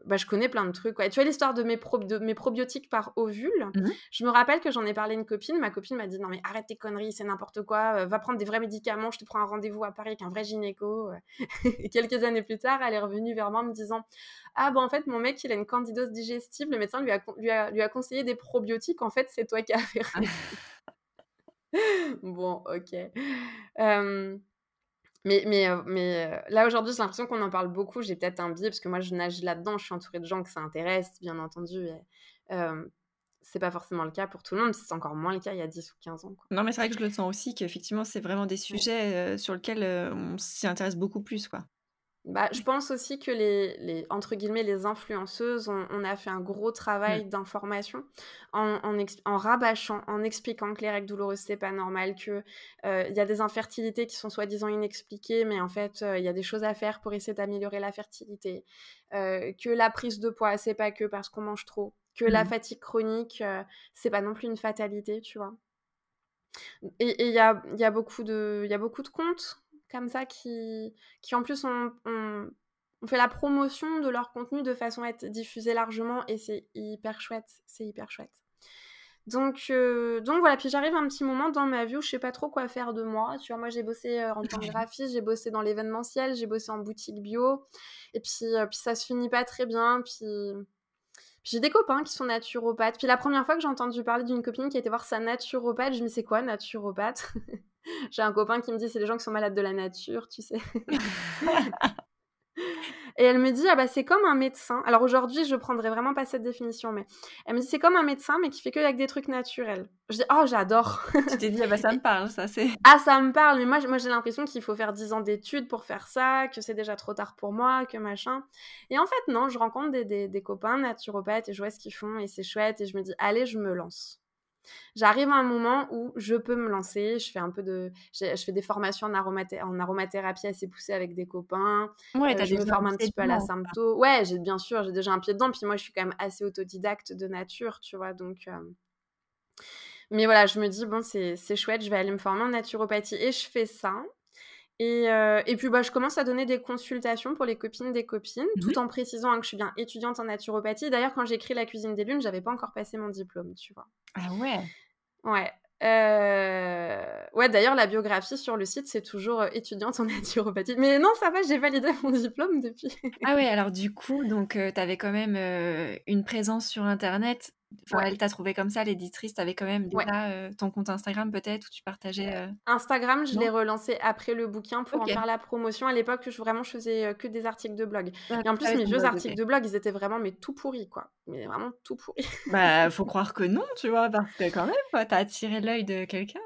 bah, je connais plein de trucs. Tu vois l'histoire de, mes de mes probiotiques par ovule mmh Je me rappelle que j'en ai parlé à une copine. Ma copine m'a dit Non, mais arrête tes conneries, c'est n'importe quoi. va prendre des vrais médicaments. Je te prends un rendez-vous à Paris avec un vrai gynéco. et [laughs] quelques années plus tard, elle est revenue vers moi en me disant Ah, bon, en fait, mon mec, il a une candidose digestive. Le médecin lui a, lui a, lui a conseillé des probiotiques. En fait, c'est toi qui as fait. [laughs] bon, ok. Mais, mais, euh, mais euh, là, aujourd'hui, j'ai l'impression qu'on en parle beaucoup. J'ai peut-être un biais parce que moi, je nage là-dedans. Je suis entourée de gens que ça intéresse, bien entendu. Et, euh, c'est pas forcément le cas pour tout le monde. C'est encore moins le cas il y a 10 ou 15 ans. Non, mais c'est vrai que je le sens aussi qu'effectivement, c'est vraiment des sujets sur lesquels on s'y intéresse beaucoup plus. quoi. Bah, je pense aussi que les, les, entre guillemets, les influenceuses, on, a fait un gros travail mmh. d'information en, en, rabâchant, en expliquant que les règles douloureuses, c'est pas normal, qu'il euh, y a des infertilités qui sont soi-disant inexpliquées, mais en fait, il y a des choses à faire pour essayer d'améliorer la fertilité, euh, que la prise de poids, c'est pas que parce qu'on mange trop, que la mmh. fatigue chronique, c'est pas non plus une fatalité, tu vois. Et il y a, y, a beaucoup de, y a beaucoup de comptes comme ça qui, qui en plus ont, on, fait la promotion de leur contenu de façon à être diffusé largement et c'est hyper chouette, c'est hyper chouette. Donc, euh, donc voilà, puis j'arrive à un petit moment dans ma vie où je sais pas trop quoi faire de moi. Tu vois, moi j'ai bossé euh, en tant que [laughs] graphiste, j'ai bossé dans l'événementiel, j'ai bossé en boutique bio, et puis, euh, puis ça se finit pas très bien. Puis, puis j'ai des copains qui sont naturopathes. Puis la première fois que j'ai entendu parler d'une copine qui était voir sa naturopathe, je me dis c'est quoi naturopathe? [laughs] [laughs] J'ai un copain qui me dit c'est les gens qui sont malades de la nature, tu sais. [laughs] Et elle me dit, ah bah c'est comme un médecin. Alors aujourd'hui, je prendrais vraiment pas cette définition, mais elle me dit, c'est comme un médecin, mais qui fait que avec des trucs naturels. Je dis, oh, j'adore. tu t'es dit, ah bah ça me [laughs] parle, ça c'est. Ah, ça me parle, mais moi, moi j'ai l'impression qu'il faut faire 10 ans d'études pour faire ça, que c'est déjà trop tard pour moi, que machin. Et en fait, non, je rencontre des, des, des copains naturopathes et je vois ce qu'ils font et c'est chouette et je me dis, allez, je me lance. J'arrive à un moment où je peux me lancer. Je fais un peu de, je, fais des formations en, en, aromathérapie assez poussées avec des copains. Ouais, euh, je me forme un petit peu à la sympto. Ouais, j'ai bien sûr, j'ai déjà un pied dedans. Puis moi, je suis quand même assez autodidacte de nature, tu vois. Donc, euh, mais voilà, je me dis bon, c'est chouette. Je vais aller me former en naturopathie et je fais ça. Et, euh, et, puis, bah, je commence à donner des consultations pour les copines des copines, mmh tout en précisant hein, que je suis bien étudiante en naturopathie. D'ailleurs, quand j'ai écrit La cuisine des lunes, j'avais pas encore passé mon diplôme, tu vois. Ah ouais Ouais. Heu, ouais, d'ailleurs, la biographie sur le site, c'est toujours, heu, étudiante en [laughs] naturopathie. Mais non, ça va, j'ai validé mon diplôme depuis. Ah ouais, alors du coup, donc tu avais quand même, une présence sur internet. Enfin, Ouais. elle t'a trouvé comme ça, l'éditrice, tu avais quand même Ouais. heu, ton compte Instagram peut-être où tu partageais, heu Instagram, je l'ai relancé après le bouquin pour en faire la promotion. À l'époque, je vraiment, je faisais, heu, que des articles de blog Ah, et en plus, avais mes vieux articles de blog, ils étaient vraiment, mais tout pourris, quoi, mais vraiment tout pourris. Bah, [laughs] faut croire que non, tu vois? Parce que quand même, quoi, tu as attiré l'œil de quelqu'un.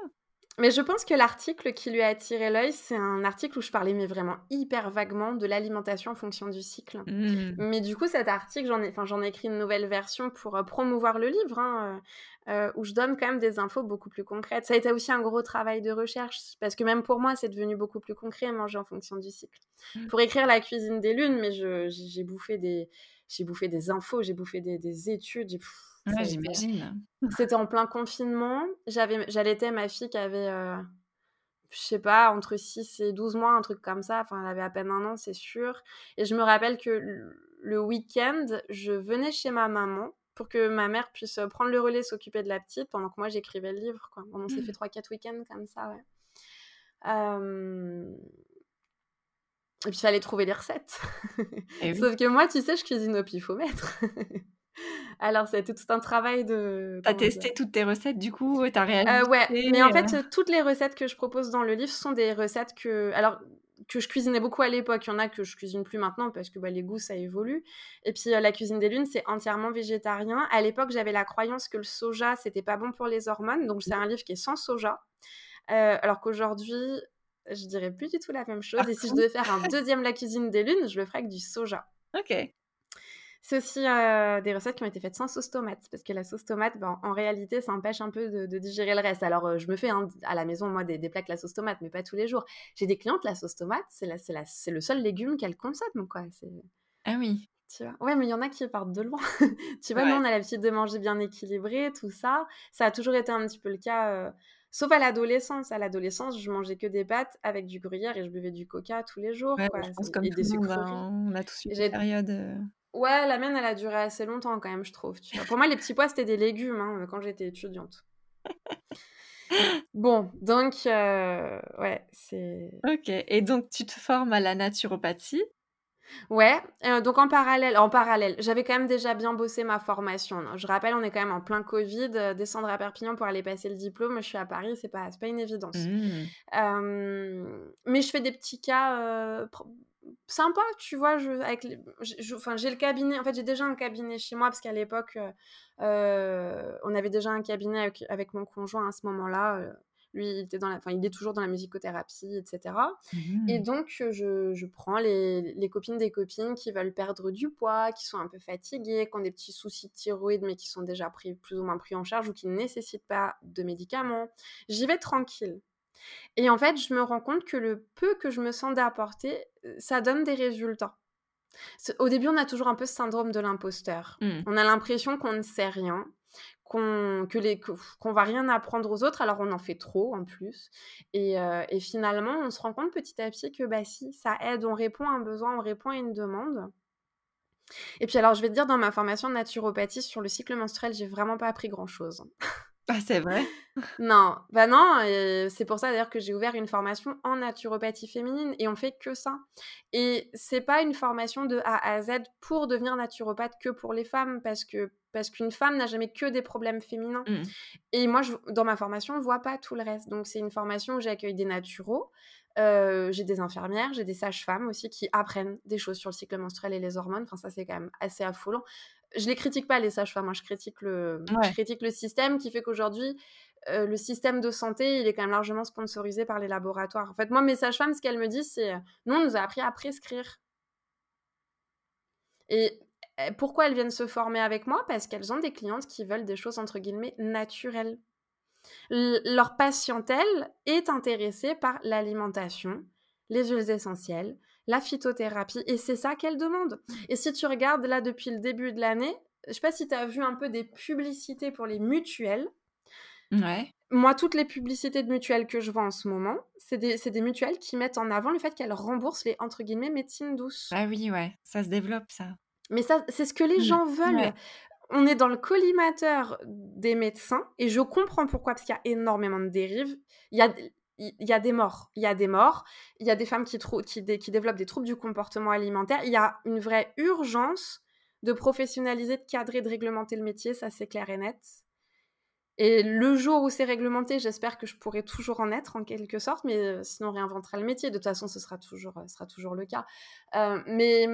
Mais je pense que l'article qui lui a attiré l'œil, c'est un article où je parlais, mais vraiment hyper vaguement, de l'alimentation en fonction du cycle. Mmh. Mais du coup, cet article, j'en ai enfin, j'en ai écrit une nouvelle version pour, heu, promouvoir le livre, hein, heu heu, où je donne quand même des infos beaucoup plus concrètes. Ça a été aussi un gros travail de recherche, parce que même pour moi, c'est devenu beaucoup plus concret, manger en fonction du cycle. Mmh. Pour écrire La cuisine des lunes, mais je j'ai bouffé des j'ai bouffé des infos, j'ai bouffé des des études, Ouais, j'imagine. c'était en plein confinement. J'avais j'allaitais ma fille qui avait, heu, je sais pas, entre 6 et 12 mois, un truc comme ça. Enfin, elle avait à peine 1 an, c'est sûr et je me rappelle que le week-end, je venais chez ma maman pour que ma mère puisse, heu, prendre le relais, s'occuper de la petite pendant que moi j'écrivais le livre, quoi. On s'est fait Mmh. 3-4 week-ends comme ça, ouais. Et puis il fallait trouver les recettes. Et [laughs] oui. Sauf que moi, tu sais, je cuisine au pifomètre. [laughs] Alors c'était tout un travail de Tu as comment dire? testé toutes tes recettes du coup? Tu as Heu, ouais, mais en fait, heu? heu, toutes les recettes que je propose dans le livre sont des recettes que alors que je cuisinais beaucoup à l'époque. Il y en a que je cuisine plus maintenant parce que, bah, les goûts, ça évolue et puis, La cuisine des lunes, c'est entièrement végétarien. À l'époque, j'avais la croyance que le soja, c'était pas bon pour les hormones, donc c'est Mmh. un livre qui est sans soja. Alors qu'aujourd'hui, je dirais plus du tout la même chose Par et si je devais faire un 2e La cuisine des lunes, je le ferais avec du soja. OK. C'est aussi, heu, des recettes qui ont été faites sans sauce tomate, parce que la sauce tomate, ben, en réalité, ça empêche un peu de de digérer le reste. Alors, heu, je me fais, hein, à la maison, moi, des des avec la sauce tomate, mais pas tous les jours. J'ai des clientes, la sauce tomate, c'est le seul légume qu'elles consomment, quoi, Ah oui. tu vois? Ouais, mais il y en a qui partent de loin. [laughs] Tu vois, nous, on a l'habitude de manger bien équilibré, tout ça. Ça a toujours été un petit peu le cas, heu, sauf à l'adolescence. À l'adolescence, je mangeais que des pâtes avec du gruyère et je buvais du coca tous les jours, Ouais, quoi, je pense comme et tout des monde, sucreries hein, on a tous eu périodes, heu Ouais, la mienne, elle a duré assez longtemps quand même, je trouve, tu vois? Pour moi, les petits pois, c'était des légumes, hein, quand j'étais étudiante. Bon, donc heu, ouais, c'est OK et donc tu te formes à la naturopathie? ouais, heu, donc en parallèle en parallèle, j'avais quand même déjà bien bossé ma formation, hein. Je rappelle, on est quand même en plein covid, descendre à Perpignan pour aller passer le diplôme, je suis à Paris, c'est pas c'est pas une évidence. Mmh. Mais je fais des petits cas, sympas, tu vois? Je avec les je enfin, j'ai le cabinet en fait, j'ai déjà un cabinet chez moi parce qu'à l'époque, heu heu, on avait déjà un cabinet avec avec mon conjoint à ce moment-là, heu, lui, il était dans la enfin, il est toujours dans la musicothérapie et cetera et Mmh. donc je je prends les les copines des copines qui veulent perdre du poids, qui sont un peu fatiguées, qui ont des petits soucis de thyroïde, mais qui sont déjà pris plus ou moins pris en charge ou qui ne nécessitent pas de médicaments. J'y vais tranquille. Et en fait, je me rends compte que le peu que je me sens d'apporter, heu, ça donne des résultats. Au début, on a toujours un peu ce syndrome de l'imposteur. Mmh. On a l'impression qu'on ne sait rien, qu'on que les que qu'on va rien apprendre aux autres, alors on en fait trop en plus et heu et finalement, on se rend compte petit à petit que, bah, si, ça aide, on répond à un besoin, on répond à une demande et puis alors, je vais te dire, dans ma formation de naturopathie sur le cycle menstruel, j'ai vraiment pas appris grand chose. [laughs] Ah, c'est vrai? Non, bah, non et c'est pour ça d'ailleurs que j'ai ouvert une formation en naturopathie féminine et on fait que ça et c'est pas une formation de A à Z pour devenir naturopathe que pour les femmes parce que parce qu'une femme n'a jamais que des problèmes féminins Mmh. et moi je dans ma formation, on voit pas tout le reste. Donc c'est une formation où j'accueille des naturaux, heu, j'ai des infirmières, j'ai des sages-femmes aussi qui apprennent des choses sur le cycle menstruel et les hormones. Enfin ça, c'est quand même assez affolant. Je les critique pas les sages-femmes, hein, je critique le je critique le système qui fait qu'aujourd'hui, heu, le système de santé, il est quand même largement sponsorisé par les laboratoires. En fait, moi, mes sages-femmes, ce qu'elles me disent, c'est, «Nous, on nous a appris à prescrire» et et pourquoi elles viennent se former avec moi? Parce qu'elles ont des clientes qui veulent des choses entre guillemets «naturelles». L leur patientèle est intéressée par l'alimentation, les huiles essentielles, la phytothérapie et c'est ça qu'elles demandent et si tu regardes là depuis le début de l'année, je sais pas si tu as vu un peu des publicités pour les mutuelles? Ouais. Moi, toutes les publicités de mutuelles que je vois en ce moment, c'est des des mutuelles qui mettent en avant le fait qu'elles remboursent les, entre guillemets, «médecines douces». Bah oui, ouais, ça se développe ça. Mais ça, c'est ce que les Mmh. gens veulent. Ouais. on est dans le collimateur des médecins et je comprends pourquoi, parce qu'il y a énormément de dérives. Il y a, il y a des morts. Il y a des morts. Il y a des femmes qui, qui, qui développent des troubles du comportement alimentaire. Il y a une vraie urgence de professionnaliser, de cadrer, de réglementer le métier. Ça, c'est clair et net. Et le jour où c'est réglementé, j'espère que je pourrai toujours en être en quelque sorte, mais euh, sinon on réinventera le métier. De toute façon, ce sera toujours, euh, sera toujours le cas. Euh, mais,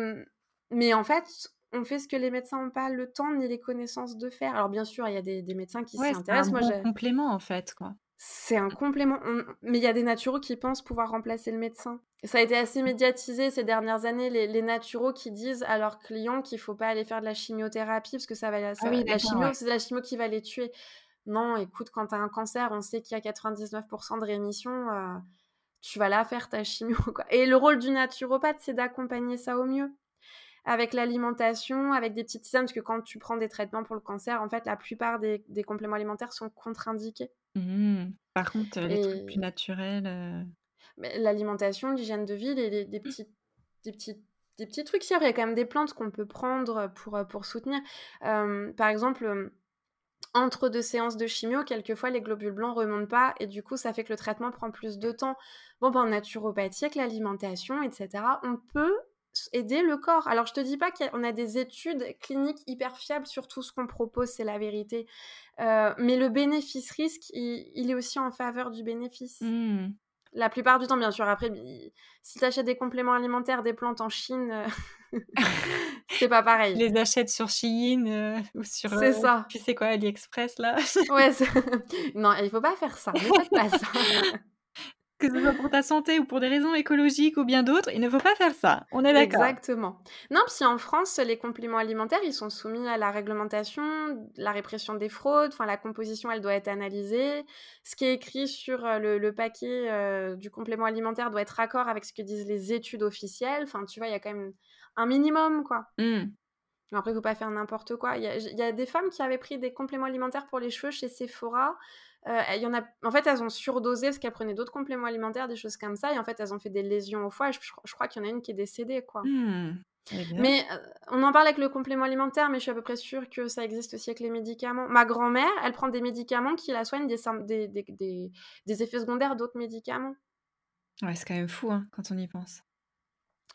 mais en fait, on fait ce que les médecins n'ont pas le temps ni les connaissances de faire. Alors bien sûr, il y a des, médecins qui s'y intéressent. C'est un complément en fait, quoi. C'est un complément, mais il y a des naturaux qui pensent pouvoir remplacer le médecin. Ça a été assez médiatisé ces dernières années, les, les naturaux qui disent à leurs clients qu'il ne faut pas aller faire de la chimiothérapie parce que ça va, ça, ah la chimio, c'est la chimio qui va les tuer. Non, écoute, quand tu as un cancer, on sait qu'il y a 99% de rémission, euh, tu vas là faire ta chimio. [laughs] Quoi. Et le rôle du naturopathe, c'est d'accompagner ça au mieux avec l'alimentation, avec des petites tisanes, parce que quand tu prends des traitements pour le cancer, en fait, la plupart des, compléments alimentaires sont contre-indiqués. Mmh. Par contre, les trucs plus naturels. Euh l'alimentation, l'hygiène de vie, les, des, petits, des, petits, des petits trucs. Il y a quand même des plantes qu'on peut prendre pour, pour soutenir. par exemple, entre deux séances de chimio, quelquefois les globules blancs remontent pas et du coup ça fait que le traitement prend plus de temps. Bon, ben, en naturopathie, avec l'alimentation, etc., on peut aider le corps. Alors je te dis pas qu'on a des études cliniques hyper fiables sur tout ce qu'on propose, c'est la vérité. Euh, mais le bénéfice-risque, il, est aussi en faveur du bénéfice. Mmh. La plupart du temps, bien sûr. Après, si tu achètes des compléments alimentaires, des plantes en Chine, euh, [laughs] c'est pas pareil. Les achètes sur Shein euh, ou sur. C'est ça. Tu sais quoi, AliExpress là? Ouais. [laughs] non, il faut pas faire ça. Ne faites pas ça [laughs] que ce soit pour ta santé ou pour des raisons écologiques ou bien d'autres, il ne faut pas faire ça. On est d'accord. Exactement. Non, puis en France, les compléments alimentaires, ils sont soumis à la réglementation, la répression des fraudes. Enfin, la composition, elle doit être analysée. Ce qui est écrit sur euh, le, paquet euh, du complément alimentaire doit être raccord avec ce que disent les études officielles. Enfin, tu vois, il y a quand même un minimum, quoi. Mmh. Après, il ne faut pas faire n'importe quoi. Il y, y, a des femmes qui avaient pris des compléments alimentaires pour les cheveux chez Sephora. Euh, y en, a... en fait, elles ont surdosé parce qu'elles prenaient d'autres compléments alimentaires, des choses comme ça. Et en fait, elles ont fait des lésions au foie. je, crois qu'il y en a une qui est décédée, quoi. Mmh. Mais euh, on en parle avec le complément alimentaire, mais je suis à peu près sûre que ça existe aussi avec les médicaments. Ma grand-mère, elle prend des médicaments qui la soignent des, des, des, des effets secondaires d'autres médicaments. Ouais, c'est quand même fou hein, quand on y pense.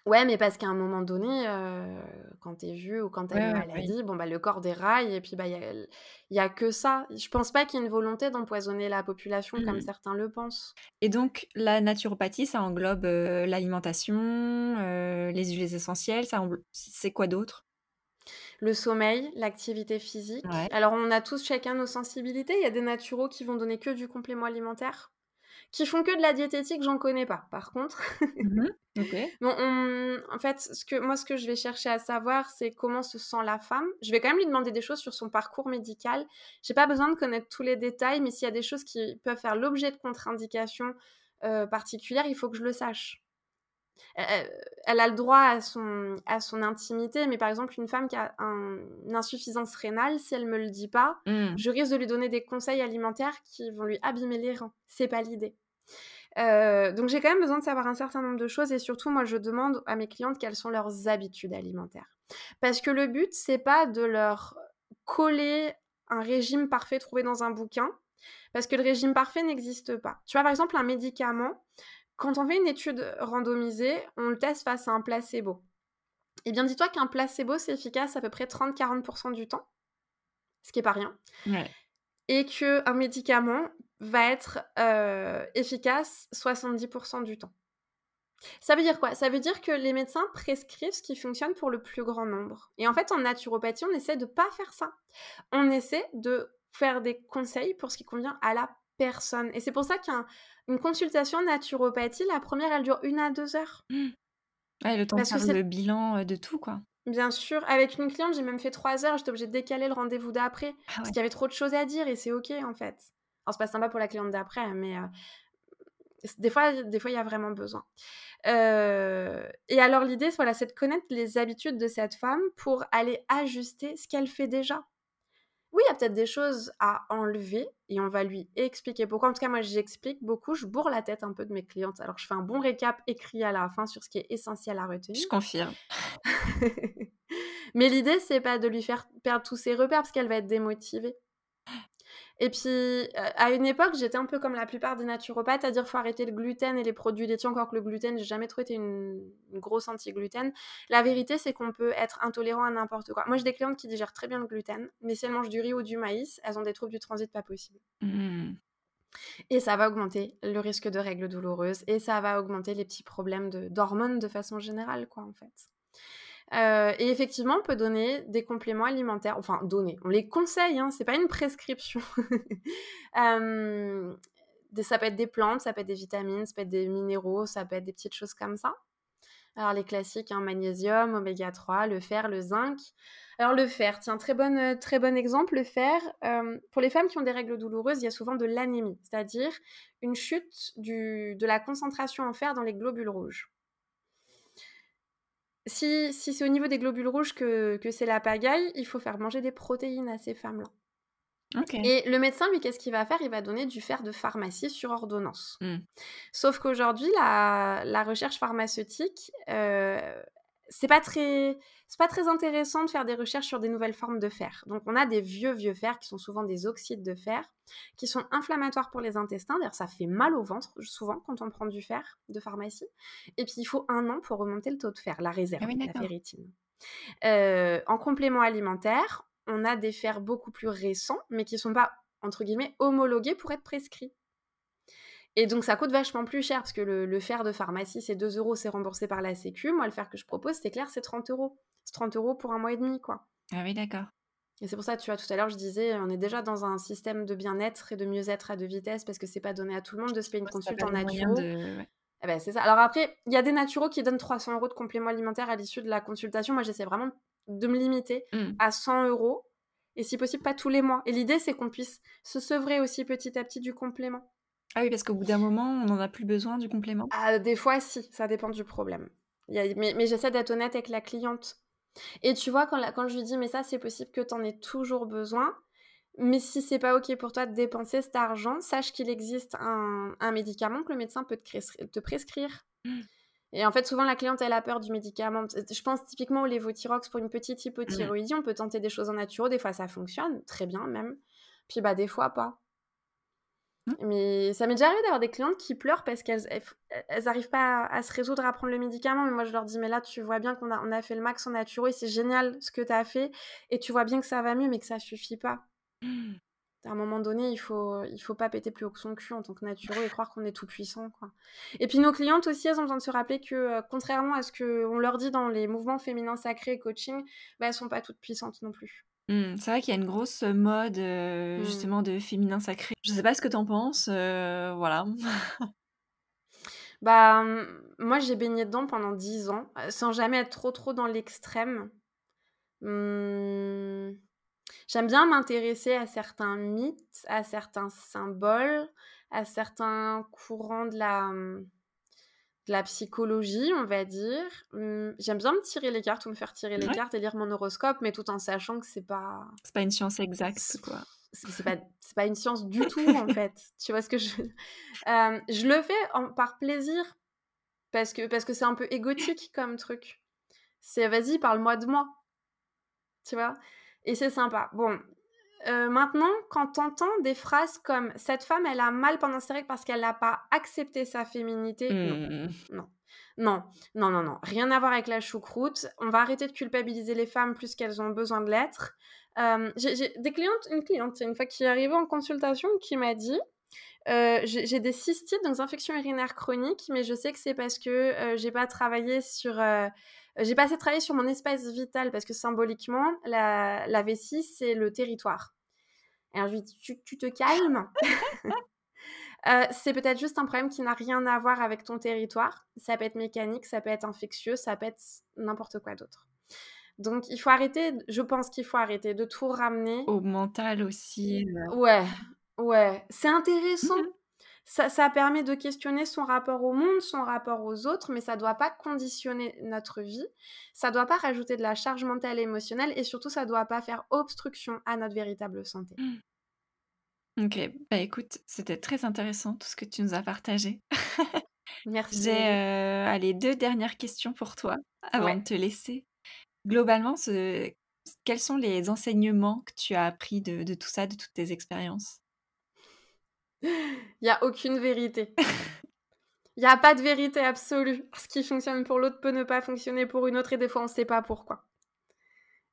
Ouais, mais parce qu'à un moment donné, euh, quand t'es vieux ou quand t'as une maladie, bon, bah, le corps déraille et puis, bah, il y a, que ça. Je pense pas qu'il y ait une volonté d'empoisonner la population comme mmh. certains le pensent. Et donc, la naturopathie, ça englobe euh, l'alimentation, euh, les huiles essentielles, ça c'est quoi d'autre? Le sommeil, l'activité physique. Alors, on a tous chacun nos sensibilités. Il y a des naturaux qui vont donner que du complément alimentaire? Qui font que de la diététique, j'en connais pas, par contre. Mmh [laughs] bon, en fait, ce que, moi, ce que je vais chercher à savoir, c'est comment se sent la femme. Je vais quand même lui demander des choses sur son parcours médical. J'ai pas besoin de connaître tous les détails, mais s'il y a des choses qui peuvent faire l'objet de contre-indications euh, particulières, il faut que je le sache elle, a le droit à son, à son intimité, mais par exemple, une femme qui a une insuffisance rénale, si elle me le dit pas, mmh. je risque de lui donner des conseils alimentaires qui vont lui abîmer les reins. C'est pas l'idée. Donc j'ai quand même besoin de savoir un certain nombre de choses et surtout moi je demande à mes clientes quelles sont leurs habitudes alimentaires. Parce que le but c'est pas de leur coller un régime parfait trouvé dans un bouquin parce que le régime parfait n'existe pas. Tu vois par exemple un médicament, quand on fait une étude randomisée, on le teste face à un placebo. Eh bien, dis-toi qu'un placebo, c'est efficace à peu près 30-40% du temps, ce qui n'est pas rien. Et qu'un médicament va être euh, efficace 70% du temps. Ça veut dire quoi? Ça veut dire que les médecins prescrivent ce qui fonctionne pour le plus grand nombre. Et en fait, en naturopathie, on essaie de ne pas faire ça. On essaie de faire des conseils pour ce qui convient à la personne. Et c'est pour ça qu'une consultation naturopathie, la première, elle dure une à deux heures. Mmh. Ouais, le temps de faire le bilan euh, de tout, quoi. Bien sûr. Avec une cliente, j'ai même fait trois heures. J'étais obligée de décaler le rendez-vous d'après. Ah parce qu'il y avait trop de choses à dire et c'est OK, en fait. Alors, c'est pas sympa pour la cliente d'après, mais euh, des fois, des fois, il y a vraiment besoin. Euh, et alors, l'idée, voilà, c'est de connaître les habitudes de cette femme pour aller ajuster ce qu'elle fait déjà oui, il y a peut-être des choses à enlever et on va lui expliquer pourquoi. En tout cas, moi, j'explique beaucoup, je bourre la tête un peu de mes clientes. Alors, je fais un bon récap écrit à la fin sur ce qui est essentiel à retenir. Je confirme. [laughs] Mais l'idée, c'est pas de lui faire perdre tous ses repères parce qu'elle va être démotivée. Et puis, euh, à une époque, j'étais un peu comme la plupart des naturopathes, à dire faut arrêter le gluten et les produits laitiers, encore que le gluten, j'ai jamais trop été une, une grosse anti-gluten. La vérité, c'est qu'on peut être intolérant à n'importe quoi. Moi, j'ai des clientes qui digèrent très bien le gluten, mais si elles mangent du riz ou du maïs, elles ont des troubles du transit pas possible. Mmh. Et ça va augmenter le risque de règles douloureuses et ça va augmenter les petits problèmes de- d'hormones de, façon générale, quoi, en fait. Euh, et effectivement, on peut donner des compléments alimentaires, enfin donner, on les conseille, hein, c'est pas une prescription. [laughs] Euh, ça peut être des plantes, ça peut être des vitamines, ça peut être des minéraux, ça peut être des petites choses comme ça. Alors les classiques, hein, magnésium, oméga 3, le fer, le zinc. Alors le fer, tiens, très, très bon exemple, le fer, euh, pour les femmes qui ont des règles douloureuses, il y a souvent de l'anémie, c'est-à-dire une chute de la concentration en fer dans les globules rouges. Si, si c'est au niveau des globules rouges que, que c'est la pagaille, il faut faire manger des protéines à ces femmes-là. Et le médecin, lui, qu'est-ce qu'il va faire? Il va donner du fer de pharmacie sur ordonnance. Mm. Sauf qu'aujourd'hui, la, la recherche pharmaceutique, euh, c'est pas très, c'est pas très intéressant de faire des recherches sur des nouvelles formes de fer. Donc, on a des vieux vieux fers qui sont souvent des oxydes de fer, qui sont inflammatoires pour les intestins. D'ailleurs, ça fait mal au ventre souvent quand on prend du fer de pharmacie. Et puis, il faut un an pour remonter le taux de fer, la réserve, Ah oui, la ferritine. Euh, en complément alimentaire, on a des fers beaucoup plus récents, mais qui sont pas entre guillemets homologués pour être prescrits. Et donc ça coûte vachement plus cher parce que le, le fer de pharmacie c'est 2 euros, c'est remboursé par la Sécu. Moi le fer que je propose c'est clair, c'est 30 euros. C'est 30 euros pour un mois et demi quoi. Ah oui, d'accord. Et c'est pour ça, tu vois, tout à l'heure, je disais, on est déjà dans un système de bien-être et de mieux-être à deux vitesses parce que c'est pas donné à tout le monde de se payer une consulte en naturo. de... ouais. Eh ben, c'est ça. Alors après, il y a des naturaux qui donnent 300 euros de compléments alimentaires à l'issue de la consultation. Moi, j'essaie vraiment de me limiter Mm. à 100 euros et si possible pas tous les mois. Et l'idée, c'est qu'on puisse se sevrer aussi petit à petit du complément. Ah oui, parce qu'au bout d'un moment, on n'en a plus besoin du complément. Ah, des fois, si, ça dépend du problème. Il y a- mais mais j'essaie d'être honnête avec la cliente. Et tu vois, quand, la- quand je lui dis, mais ça, c'est possible que tu en aies toujours besoin, mais si c'est pas OK pour toi de dépenser cet argent, sache qu'il existe un, un médicament que le médecin peut te, prescrire. Mm. Et en fait, souvent, la cliente, elle a peur du médicament. Je pense typiquement au lévothyrox pour une petite hypothyroïdie. On peut tenter des choses en naturo. Des fois, ça fonctionne très bien même. Puis, bah, des fois, pas. Mm. Mais ça m'est déjà arrivé d'avoir des clientes qui pleurent parce qu'elles elles, arrivent pas à, à se résoudre à prendre le médicament. Mais moi, je leur dis, mais là, tu vois bien qu'on a, on a fait le max en naturo et c'est génial ce que tu as fait. Et tu vois bien que ça va mieux, mais que ça suffit pas. Mm. À un moment donné, il faut, il faut pas péter plus haut que son cul en tant que naturo et croire qu'on est tout puissant, quoi. Et puis nos clientes aussi, elles ont besoin de se rappeler que, euh, contrairement à ce qu'on leur dit dans les mouvements féminins sacrés et coaching, bah, elles sont pas toutes puissantes non plus. Mm. C'est vrai qu'il y a une grosse mode euh, Mm. justement de féminin sacré. Je sais pas ce que t'en penses, euh, voilà. [laughs] Bah, hum, moi, j'ai baigné dedans pendant 10 ans, sans jamais être trop, trop dans l'extrême. J'aime bien m'intéresser à certains mythes, à certains symboles, à certains courants de la, de la psychologie, on va dire. Hum, J'aime bien me tirer les cartes ou me faire tirer les Ouais. cartes et lire mon horoscope, mais tout en sachant que c'est pas, C'est pas une science exacte, quoi. c'est c'est pas, c'est pas une science du [laughs] tout, en fait. Tu vois ce que je Euh, Je le fais en- par plaisir, parce que parce que c'est un peu égotique comme truc. C'est vas-y, parle-moi de moi. Tu vois? Et c'est sympa. Bon. Euh, maintenant, quand t'entends des phrases comme « cette femme, elle a mal pendant ses règles parce qu'elle n'a pas accepté sa féminité », non. Mm. Non. Non, non, non, non. Rien à voir avec la choucroute. On va arrêter de culpabiliser les femmes plus qu'elles ont besoin de l'être. Euh, j'ai des clientes, une cliente, une fois qui est arrivée en consultation, qui m'a dit euh, j'ai des cystites, donc infections urinaires chroniques, mais je sais que c'est parce que euh, j'ai pas travaillé sur. Euh, j'ai pas assez travaillé sur mon espace vital parce que symboliquement, la, la vessie, c'est le territoire. Et alors je lui dis tu, tu te calmes [laughs] Euh, c'est peut-être juste un problème qui n'a rien à voir avec ton territoire. Ça peut être mécanique, ça peut être infectieux, ça peut être n'importe quoi d'autre. Donc il faut arrêter, je pense qu'il faut arrêter de tout ramener. Au mental aussi. euh. Ouais, ouais, c'est intéressant. Ça, ça permet de questionner son rapport au monde, son rapport aux autres, mais ça doit pas conditionner notre vie. Ça doit pas rajouter de la charge mentale et émotionnelle, et surtout ça doit pas faire obstruction à notre véritable santé. Ok, bah écoute, c'était très intéressant tout ce que tu nous as partagé. [laughs] Merci. J'ai euh, allez, deux dernières questions pour toi [laughs] avant Ouais. de te laisser. Globalement, ce quels sont les enseignements que tu as appris de de tout ça, de toutes tes expériences? [laughs] Il y a aucune vérité. Il y a pas de vérité absolue. Ce qui fonctionne pour l'autre peut ne pas fonctionner pour une autre et des fois on sait pas pourquoi.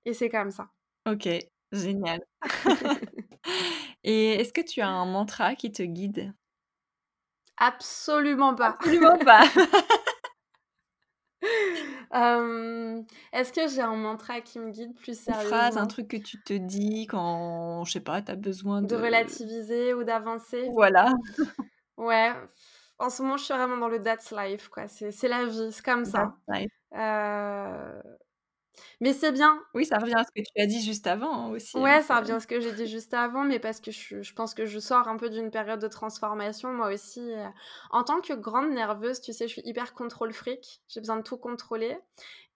Et c'est comme ça. OK, génial. [laughs] [laughs] Et est-ce que tu as un mantra qui te guide? Absolument pas. Absolument pas. Est-ce que j'ai un mantra qui me guide plus Une phrase, un sérieusement? truc que tu te dis quand, je sais pas, tu as besoin De de relativiser ou d'avancer? voilà. Ouais, en ce moment, je suis vraiment dans le that's life quoi, c'est la vie, c'est comme That's ça. life. Heu, mais c'est bien. Oui, ça revient à ce que tu as dit juste avant, hein, aussi, hein, Ouais, ça revient à ce que j'ai dit juste avant, mais parce que je je pense que je sors un peu d'une période de transformation moi aussi, heu, en tant que grande nerveuse, tu sais, je suis hyper contrôle freak, j'ai besoin de tout contrôler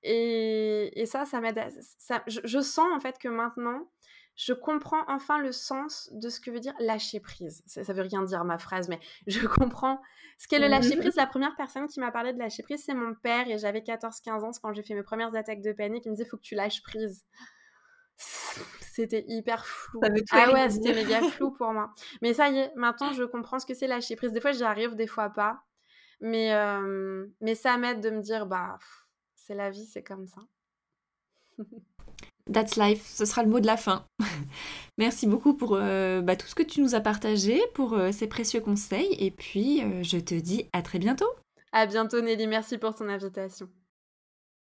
et et ça, ça m'aide ça je sens en fait que maintenant, je comprends enfin le sens de ce que veut dire lâcher prise. Ça ça veut rien dire ma phrase, mais [laughs] je comprends ce qu'est le Mmh lâcher prise. La 1re personne qui m'a parlé de lâcher prise, c'est mon père et j'avais 14-15 ans, c'est quand j'ai fait mes 1res attaques de panique, il me disait: «Faut que tu lâches prise». [laughs] C'était hyper flou. Ça Ah ouais, c'était méga [laughs] flou pour moi. Mais ça y est, maintenant je comprends ce que c'est lâcher prise. Des fois j'y arrive, des fois pas, mais hem, mais ça m'aide de me dire: «Bah, c'est la vie, c'est comme ça». That's life, ce sera le mot de la fin. [laughs] Merci beaucoup pour, heu, bah, tout ce que tu nous as partagé, pour, heu, ces précieux conseils et puis, heu, je te dis à très bientôt. À bientôt Nelly, merci pour ton invitation.